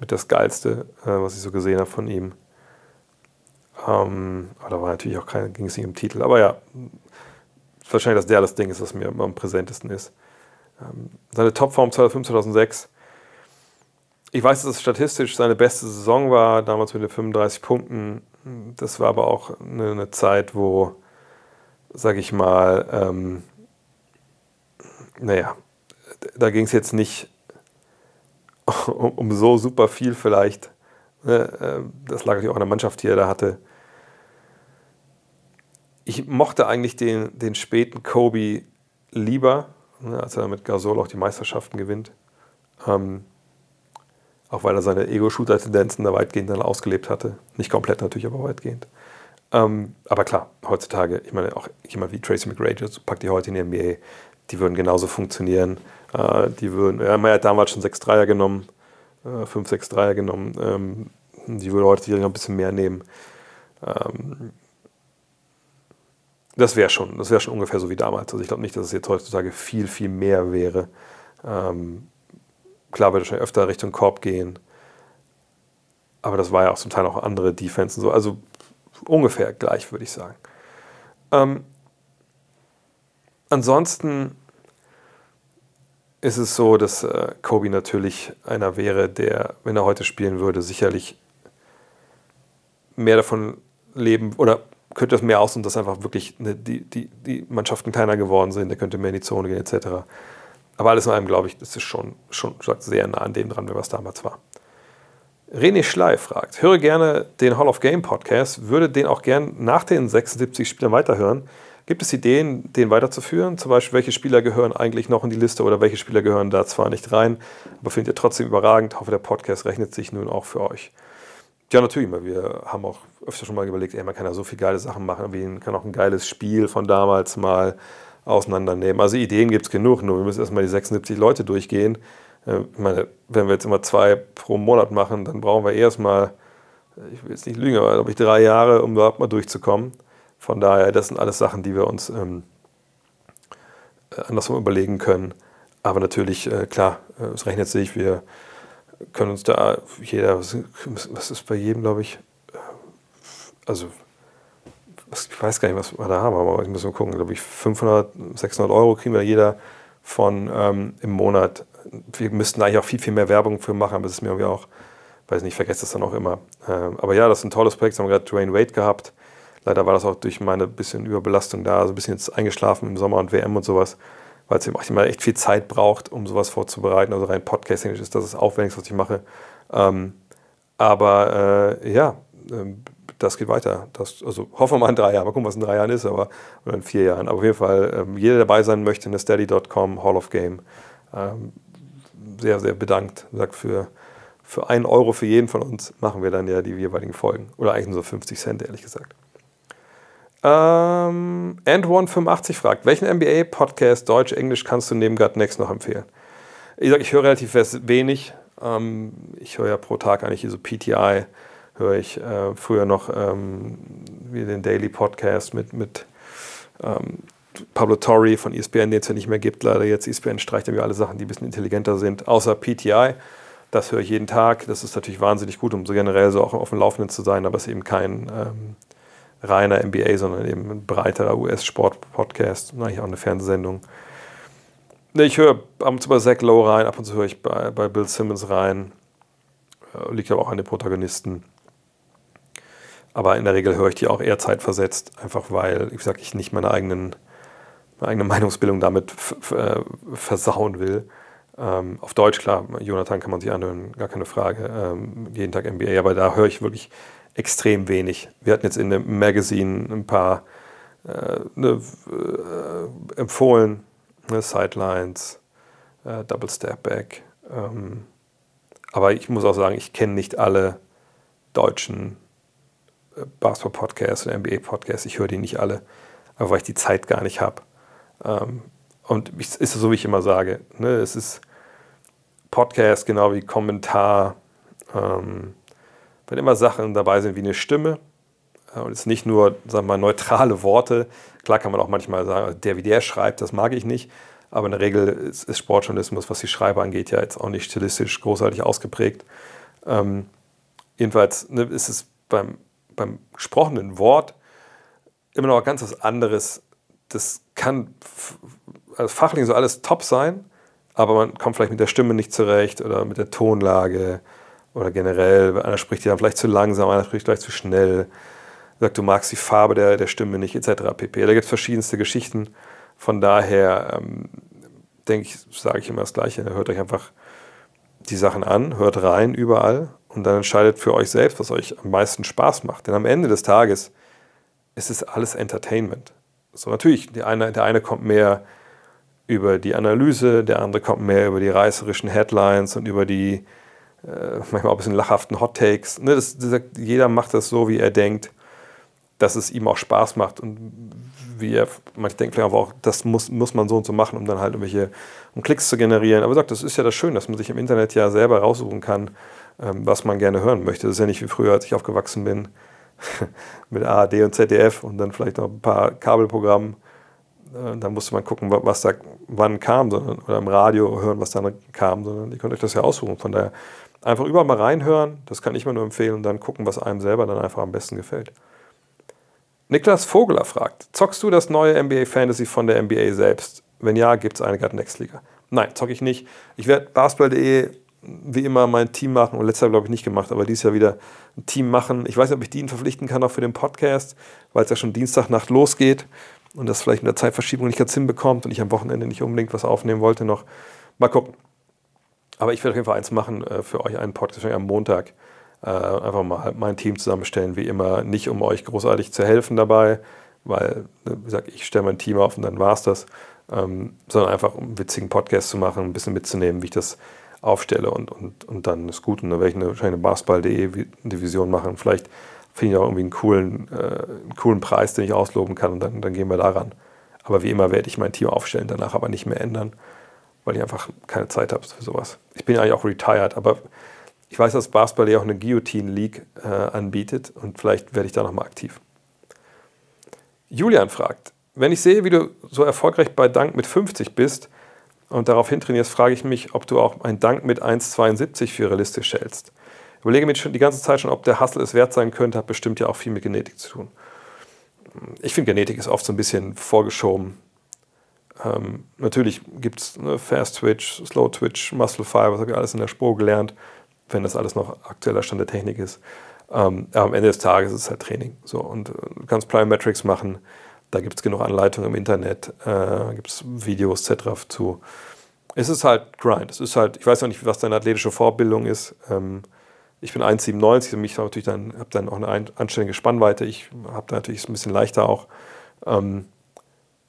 mit das Geilste, äh, was ich so gesehen habe von ihm. Ähm, aber da war natürlich auch kein, ging es nicht um Titel. Aber ja, wahrscheinlich das Dallas-Ding ist, was mir am präsentesten ist. Ähm, seine Topform 2005, 2006. Ich weiß, dass es statistisch seine beste Saison war, damals mit den 35 Punkten. Das war aber auch eine, eine Zeit, wo, sag ich mal, ähm, naja, da ging es jetzt nicht um, um, so super viel vielleicht. Ne, ähm, das lag natürlich auch an der Mannschaft, die er da hatte. Ich mochte eigentlich den, den späten Kobe lieber, ne, als er mit Gasol auch die Meisterschaften gewinnt. Ähm, auch weil er seine Ego-Shooter-Tendenzen da weitgehend dann ausgelebt hatte. Nicht komplett natürlich, aber weitgehend. Ähm, aber klar, heutzutage, ich meine, auch jemand wie Tracy McGrady packt die heute in die NBA, die würden genauso funktionieren. Äh, die würden, ja, man hat damals schon 6 Dreier genommen, äh, 5, 6 Dreier genommen. Ähm, die würde heute noch ein bisschen mehr nehmen. Ähm, das wäre schon, das wäre schon ungefähr so wie damals. Also ich glaube nicht, dass es jetzt heutzutage viel, viel mehr wäre. Ähm, klar würde schon öfter Richtung Korb gehen. Aber das war ja auch zum Teil auch andere Defensen so. Also ungefähr gleich, würde ich sagen. Ähm, ansonsten ist es so, dass äh, Kobe natürlich einer wäre, der, wenn er heute spielen würde, sicherlich mehr davon leben oder könnte es mehr aus und dass einfach wirklich eine, die, die, die Mannschaften kleiner geworden sind, der könnte mehr in die Zone gehen, etc. Aber alles in allem, glaube ich, das ist schon, schon sehr nah an dem dran, was damals war. René Schley fragt, höre gerne den Hall of Game Podcast, würde den auch gern nach den 76 Spielern weiterhören. Gibt es Ideen, den weiterzuführen? Zum Beispiel, welche Spieler gehören eigentlich noch in die Liste oder welche Spieler gehören da zwar nicht rein, aber findet ihr trotzdem überragend? Ich hoffe, der Podcast rechnet sich nun auch für euch. Ja, natürlich, wir haben auch öfter schon mal überlegt, ey, man kann ja so viele geile Sachen machen, man kann auch ein geiles Spiel von damals mal auseinandernehmen. Also Ideen gibt es genug, nur wir müssen erstmal die 76 Leute durchgehen. Äh, ich meine, wenn wir jetzt immer zwei pro Monat machen, dann brauchen wir erstmal, ich will jetzt nicht lügen, aber glaube ich drei Jahre, um überhaupt mal durchzukommen. Von daher, das sind alles Sachen, die wir uns ähm, äh, andersrum überlegen können. Aber natürlich, äh, klar, äh, es rechnet sich, wir können uns da, jeder, was ist bei jedem, glaube ich, äh, also ich weiß gar nicht, was wir da haben, aber ich muss mal gucken, glaube ich, 500, 600 Euro kriegen wir jeder von ähm, im Monat. Wir müssten eigentlich auch viel, viel mehr Werbung für machen, aber es ist mir irgendwie auch, weiß nicht, ich vergesse das dann auch immer. Ähm, aber ja, das ist ein tolles Projekt, das haben wir gerade Dwayne Wade gehabt. Leider war das auch durch meine bisschen Überbelastung da, so ein bisschen jetzt eingeschlafen im Sommer und WM und sowas, weil es eben auch immer echt viel Zeit braucht, um sowas vorzubereiten. Also rein Podcasting ist das das Aufwendigste, was ich mache. Ähm, aber äh, ja, äh, das geht weiter. Das, also hoffen wir mal in drei Jahren. Mal gucken, was in drei Jahren ist, aber oder in vier Jahren. Aber auf jeden Fall, ähm, jeder, der dabei sein möchte, in der Steady.com Hall of Game, ähm, sehr, sehr bedankt. Sagt für, für einen Euro für jeden von uns machen wir dann ja die jeweiligen Folgen. Oder eigentlich nur so 50 Cent, ehrlich gesagt. Ähm, And185 fragt, welchen NBA-Podcast Deutsch, Englisch kannst du neben God Next noch empfehlen? Ich sage, ich höre relativ wenig. Ähm, ich höre ja pro Tag eigentlich so PTI, höre ich äh, früher noch ähm, wie den Daily Podcast mit, mit ähm, Pablo Torre von ESPN, den es ja nicht mehr gibt, leider jetzt. ESPN streicht irgendwie alle Sachen, die ein bisschen intelligenter sind, außer PTI. Das höre ich jeden Tag. Das ist natürlich wahnsinnig gut, um so generell so auch auf dem Laufenden zu sein, aber es ist eben kein ähm, reiner NBA, sondern eben ein breiterer US-Sport-Podcast, eigentlich auch eine Fernsehsendung. Ich höre ab und zu bei Zach Lowe rein, ab und zu höre ich bei, bei Bill Simmons rein. Äh, liegt aber auch an den Protagonisten. Aber in der Regel höre ich die auch eher zeitversetzt, einfach weil, wie gesagt, ich nicht meine, eigenen, meine eigene Meinungsbildung damit äh, versauen will. Ähm, auf Deutsch, klar, Jonathan kann man sich anhören, gar keine Frage. Ähm, jeden Tag NBA, aber da höre ich wirklich extrem wenig. Wir hatten jetzt in dem Magazine ein paar äh, ne, äh, empfohlen, ne, Sidelines, äh, Double Step Back, Ähm, aber ich muss auch sagen, ich kenne nicht alle deutschen äh, Basketball-Podcasts oder NBA-Podcasts. Ich höre die nicht alle, aber weil ich die Zeit gar nicht habe. Ähm, und es ist so, wie ich immer sage, ne, es ist Podcast genau wie Kommentar. Ähm, wenn immer Sachen dabei sind wie eine Stimme und es nicht nur, sagen wir mal, neutrale Worte. Klar kann man auch manchmal sagen, der wie der schreibt, das mag ich nicht. Aber in der Regel ist, ist Sportjournalismus, was die Schreiber angeht, ja jetzt auch nicht stilistisch großartig ausgeprägt. Ähm, jedenfalls ne, ist es beim, beim gesprochenen Wort immer noch ganz was anderes. Das kann also fachlich so alles top sein, aber man kommt vielleicht mit der Stimme nicht zurecht oder mit der Tonlage oder generell. Einer spricht ja vielleicht zu langsam, einer spricht vielleicht zu schnell. Sagt, du magst die Farbe der, der Stimme nicht, etc. pp. Da gibt es verschiedenste Geschichten. Von daher ähm, denke ich, sage ich immer das Gleiche. Hört euch einfach die Sachen an, hört rein überall und dann entscheidet für euch selbst, was euch am meisten Spaß macht. Denn am Ende des Tages ist es alles Entertainment. So natürlich, der eine, der eine kommt mehr über die Analyse, der andere kommt mehr über die reißerischen Headlines und über die äh, manchmal auch ein bisschen lachhaften Hot Takes. Ne, das, das, jeder macht das so, wie er denkt, dass es ihm auch Spaß macht und wie er, manche denken vielleicht auch, das muss, muss man so und so machen, um dann halt irgendwelche um Klicks zu generieren. Aber sagt, das ist ja das Schöne, dass man sich im Internet ja selber raussuchen kann, ähm, was man gerne hören möchte. Das ist ja nicht wie früher, als ich aufgewachsen bin, mit ARD und ZDF und dann vielleicht noch ein paar Kabelprogrammen. Äh, da musste man gucken, was da wann kam, sondern, oder im Radio hören, was dann kam, sondern ihr könnt euch das ja aussuchen. Von daher einfach überall mal reinhören, das kann ich mir nur empfehlen und dann gucken, was einem selber dann einfach am besten gefällt. Niklas Vogeler fragt, zockst du das neue NBA Fantasy von der NBA selbst? Wenn ja, gibt es eine Gut Next Liga? Nein, zocke ich nicht. Ich werde basketball.de wie immer mein Team machen und letztes Jahr glaube ich nicht gemacht, aber dieses Jahr wieder ein Team machen. Ich weiß nicht, ob ich die verpflichten kann auch für den Podcast, weil es ja schon Dienstagnacht losgeht und das vielleicht mit der Zeitverschiebung nicht ganz hinbekommt und ich am Wochenende nicht unbedingt was aufnehmen wollte noch. Mal gucken. Aber ich werde auf jeden Fall eins machen äh, für euch einen Podcast am Montag äh, einfach mal mein Team zusammenstellen, wie immer. Nicht um euch großartig zu helfen dabei, weil, ne, wie gesagt, ich stelle mein Team auf und dann war es das, ähm, sondern einfach um einen witzigen Podcast zu machen, ein bisschen mitzunehmen, wie ich das aufstelle und, und, und dann ist gut. Und dann werde ich eine, wahrscheinlich eine Basketball.de Division machen. Vielleicht finde ich auch irgendwie einen coolen, äh, einen coolen Preis, den ich ausloben kann und dann, dann gehen wir daran. Aber wie immer werde ich mein Team aufstellen, danach aber nicht mehr ändern, weil ich einfach keine Zeit habe für sowas. Ich bin eigentlich auch retired, aber ich weiß, dass Basketball ja auch eine Guillotine League äh, anbietet und vielleicht werde ich da nochmal aktiv. Julian fragt, wenn ich sehe, wie du so erfolgreich bei Dank mit 50 bist und darauf hintrainierst, frage ich mich, ob du auch ein Dank mit 1,72 für realistisch hältst. Überlege mir schon die ganze Zeit schon, ob der Hustle es wert sein könnte, hat bestimmt ja auch viel mit Genetik zu tun. Ich finde, Genetik ist oft so ein bisschen vorgeschoben. Ähm, natürlich gibt es ne, Fast Twitch, Slow Twitch, Muscle Fiber, das habe ich alles in der Spur gelernt wenn das alles noch aktueller Stand der Technik ist. Ähm, am Ende des Tages ist es halt Training. So, und äh, du kannst Plyometrics machen, da gibt es genug Anleitungen im Internet, äh, gibt es Videos etc. zu. Es ist halt Grind. Es ist halt, ich weiß noch nicht, was deine athletische Vorbildung ist. Ähm, ich bin 1,97 und ich habe dann, hab dann auch eine anständige Spannweite. Ich habe da natürlich ein bisschen leichter auch. Ähm,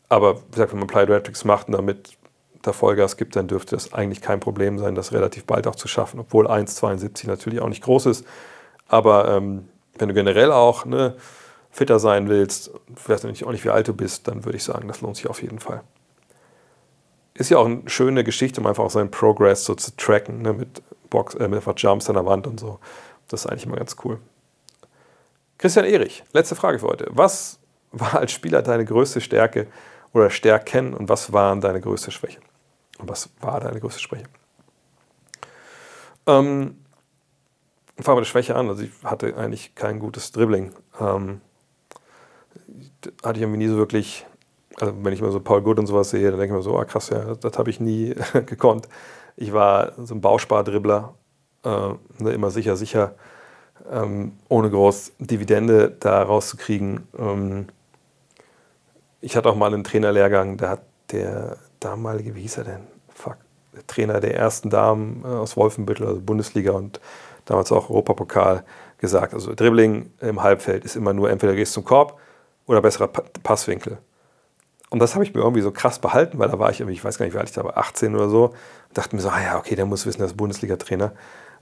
aber wie gesagt, wenn man Plyometrics macht und damit da Vollgas gibt, dann dürfte das eigentlich kein Problem sein, das relativ bald auch zu schaffen, obwohl 1,72 natürlich auch nicht groß ist. Aber ähm, wenn du generell auch ne, fitter sein willst, weißt du auch nicht, wie alt du bist, dann würde ich sagen, das lohnt sich auf jeden Fall. Ist ja auch eine schöne Geschichte, um einfach auch seinen Progress so zu tracken, ne, mit, Box, äh, mit Jumps an der Wand und so. Das ist eigentlich immer ganz cool. Christian Erich, letzte Frage für heute. Was war als Spieler deine größte Stärke oder Stärken und was waren deine größte Schwäche? Und was war deine größte Schwäche? Ähm, fangen wir die Schwäche an. Also ich hatte eigentlich kein gutes Dribbling. Ähm, hatte ich irgendwie nie so wirklich, also wenn ich mal so Paul Good und sowas sehe, dann denke ich mir so, ah krass, ja, das, das habe ich nie gekonnt. Ich war so ein Bauspardribbler, äh, ne, immer sicher, sicher, ähm, ohne groß Dividende da rauszukriegen. Ähm, ich hatte auch mal einen Trainerlehrgang, da hat der damalige, wie hieß er denn? Fuck, der Trainer der ersten Damen äh, aus Wolfenbüttel, also Bundesliga und damals auch Europapokal, gesagt. Also Dribbling im Halbfeld ist immer nur entweder gehst zum Korb oder besserer Passwinkel. Und das habe ich mir irgendwie so krass behalten, weil da war ich irgendwie, ich weiß gar nicht, wie alt ich da war, 18 oder so. Und dachte mir so, ah ja, okay, der muss wissen, der ist Bundesliga-Trainer.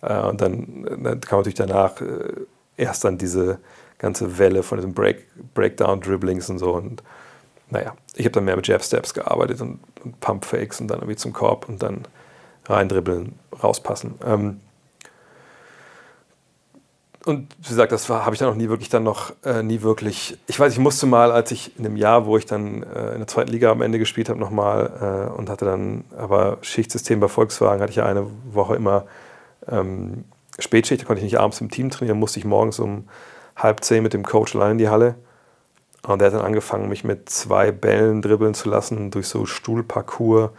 Äh, und dann, dann kam natürlich danach äh, erst dann diese ganze Welle von diesen Break, Breakdown-Dribblings und so. Und naja, ich habe dann mehr mit Jab-Steps gearbeitet und, und Pump-Fakes und dann irgendwie zum Korb und dann reindribbeln, rauspassen. Ähm, und wie gesagt, das habe ich dann auch nie wirklich dann noch äh, nie wirklich. Ich weiß, ich musste mal, als ich in einem Jahr, wo ich dann äh, in der zweiten Liga am Ende gespielt habe, nochmal äh, und hatte dann aber Schichtsystem bei Volkswagen, hatte ich ja eine Woche immer ähm, Spätschicht, da konnte ich nicht abends im Team trainieren, musste ich morgens um halb zehn mit dem Coach allein in die Halle. Und der hat dann angefangen, mich mit zwei Bällen dribbeln zu lassen durch so Stuhlparcours.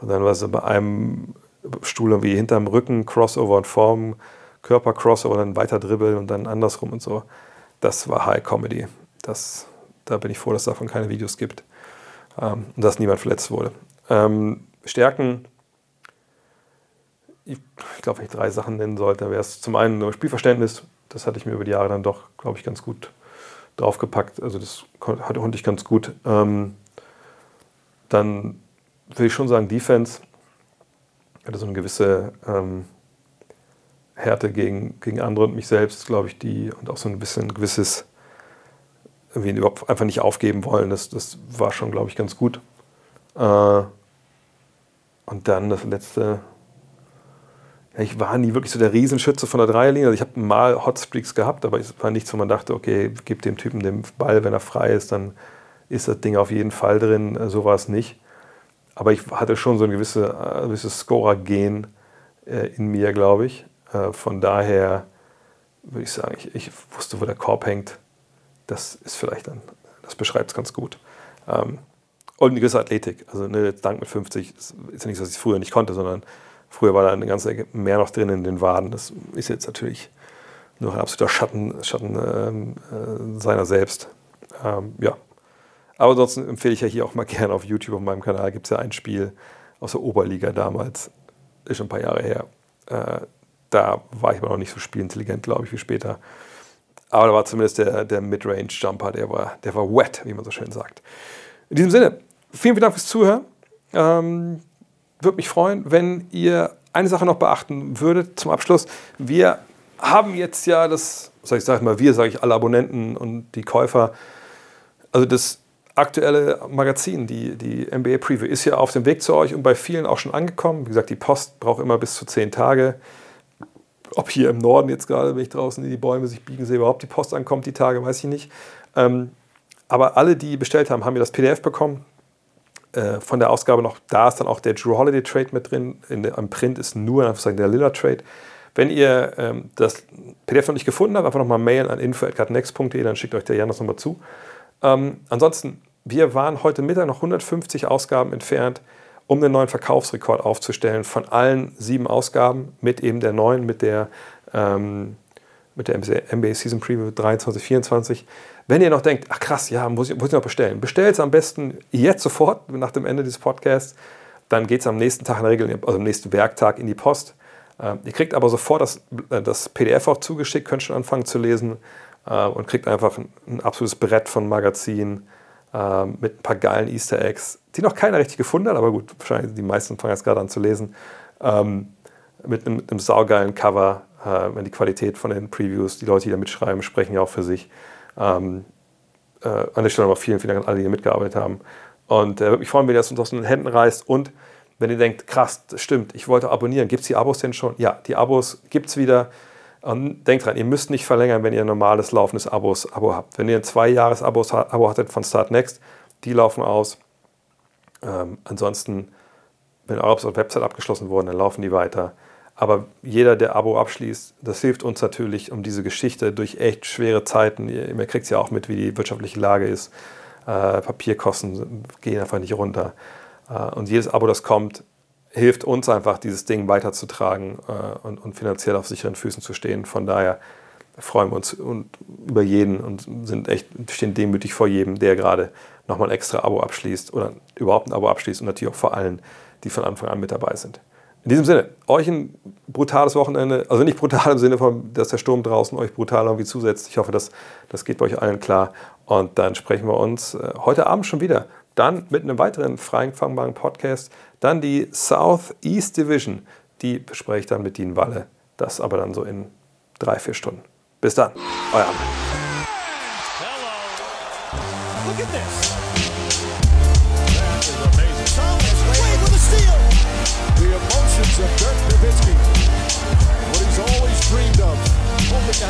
Und dann war es bei einem Stuhl irgendwie hinterm Rücken, Crossover und Form, Körper-Crossover, dann weiter dribbeln und dann andersrum und so. Das war High Comedy. Das, da bin ich froh, dass es davon keine Videos gibt. Ähm, und dass niemand verletzt wurde. Ähm, Stärken, ich, ich glaube, wenn ich drei Sachen nennen sollte, wäre es zum einen Spielverständnis. Das hatte ich mir über die Jahre dann doch, glaube ich, ganz gut draufgepackt. Also das konnte ich ganz gut. Ähm, dann will ich schon sagen, Defense hatte so eine gewisse ähm, Härte gegen, gegen andere und mich selbst, glaube ich, die und auch so ein bisschen gewisses, irgendwie überhaupt einfach nicht aufgeben wollen. Das, das war schon, glaube ich, ganz gut. Äh, und dann das letzte, ich war nie wirklich so der Riesenschütze von der Dreierlinie. Also ich habe mal Hotstreaks gehabt, aber es war nichts, wo man dachte, okay, gib dem Typen den Ball, wenn er frei ist, dann ist das Ding auf jeden Fall drin. So war es nicht. Aber ich hatte schon so ein gewisse, äh, gewisses Scorer-Gen äh, in mir, glaube ich. Äh, von daher würde ich sagen, ich, ich, wusste, wo der Korb hängt. Das ist vielleicht dann, das beschreibt es ganz gut. Ähm, und eine gewisse Athletik. Also ne, Dank mit 50 ist ja nicht, dass ich es früher nicht konnte, sondern früher war da eine ganze Ecke mehr noch drin in den Waden. Das ist jetzt natürlich nur ein absoluter Schatten, Schatten ähm, äh, seiner selbst. Ähm, ja. Aber ansonsten empfehle ich ja hier auch mal gerne auf YouTube auf meinem Kanal gibt es ja ein Spiel aus der Oberliga damals, ist schon ein paar Jahre her. Äh, da war ich aber noch nicht so spielintelligent, glaube ich, wie später. Aber da war zumindest der, der Midrange-Jumper, der war, der war wet, wie man so schön sagt. In diesem Sinne, vielen, vielen Dank fürs Zuhören. Ähm, Würde mich freuen, wenn ihr eine Sache noch beachten würdet zum Abschluss. Wir haben jetzt ja das, ich sage mal, wir, sage ich, alle Abonnenten und die Käufer, also das aktuelle Magazin, die, die NBA Preview, ist ja auf dem Weg zu euch und bei vielen auch schon angekommen. Wie gesagt, die Post braucht immer bis zu zehn Tage ob hier im Norden jetzt gerade, wenn ich draußen in die Bäume sich biegen sehe, überhaupt die Post ankommt, die Tage, weiß ich nicht. Ähm, aber alle, die bestellt haben, haben mir das PDF bekommen. Äh, von der Ausgabe noch, da ist dann auch der Drew Holiday Trade mit drin. In der, Print ist nur der Lilla Trade. Wenn ihr ähm, das PDF noch nicht gefunden habt, einfach nochmal mailen an info.next.de, dann schickt euch der Jan das nochmal zu. Ähm, ansonsten, wir waren heute Mittag noch 150 Ausgaben entfernt um den neuen Verkaufsrekord aufzustellen von allen sieben Ausgaben mit eben der neuen, mit der, ähm, mit der NBA Season Preview 23, 24. Wenn ihr noch denkt, ach krass, ja, muss ich, muss ich noch bestellen, bestellt es am besten jetzt sofort nach dem Ende dieses Podcasts. Dann geht es am nächsten Tag in der Regel, also am nächsten Werktag in die Post. Ähm, ihr kriegt aber sofort das, äh, das PDF auch zugeschickt, könnt schon anfangen zu lesen äh, und kriegt einfach ein, absolutes Brett von Magazin äh, mit ein paar geilen Easter Eggs, die noch keiner richtig gefunden hat, aber gut, wahrscheinlich die meisten fangen jetzt gerade an zu lesen. Ähm, mit, einem, mit einem saugeilen Cover, äh, wenn die Qualität von den Previews, die Leute, die da mitschreiben, sprechen ja auch für sich. Ähm, äh, an der Stelle nochmal vielen, vielen Dank an alle, die hier mitgearbeitet haben. Und äh, würde mich freuen, wenn ihr das uns aus den Händen reißt. Und wenn ihr denkt, krass, das stimmt, ich wollte abonnieren, gibt es die Abos denn schon? Ja, die Abos gibt es wieder. Und denkt dran, ihr müsst nicht verlängern, wenn ihr ein normales laufendes Abos, Abo habt. Wenn ihr ein Zwei-Jahres-Abo hattet von Startnext, die laufen aus. Ähm, ansonsten, wenn eure Website abgeschlossen wurden, dann laufen die weiter. Aber jeder, der Abo abschließt, das hilft uns natürlich, um diese Geschichte durch echt schwere Zeiten, ihr, kriegt es ja auch mit, wie die wirtschaftliche Lage ist, äh, Papierkosten gehen einfach nicht runter. Äh, und jedes Abo, das kommt, hilft uns einfach, dieses Ding weiterzutragen äh, und, und, finanziell auf sicheren Füßen zu stehen. Von daher freuen wir uns und, über jeden und sind echt, stehen demütig vor jedem, der gerade nochmal ein extra Abo abschließt oder überhaupt ein Abo abschließt und natürlich auch vor allen, die von Anfang an mit dabei sind. In diesem Sinne, euch ein brutales Wochenende, also nicht brutal im Sinne von, dass der Sturm draußen euch brutal irgendwie zusetzt. Ich hoffe, das, das geht bei euch allen klar. Und dann sprechen wir uns äh, heute Abend schon wieder dann mit einem weiteren frei empfangbaren Podcast, dann die South East Division. Die bespreche ich dann mit Dean Walle. Das aber dann so in drei, vier Stunden. Bis dann, euer Arne.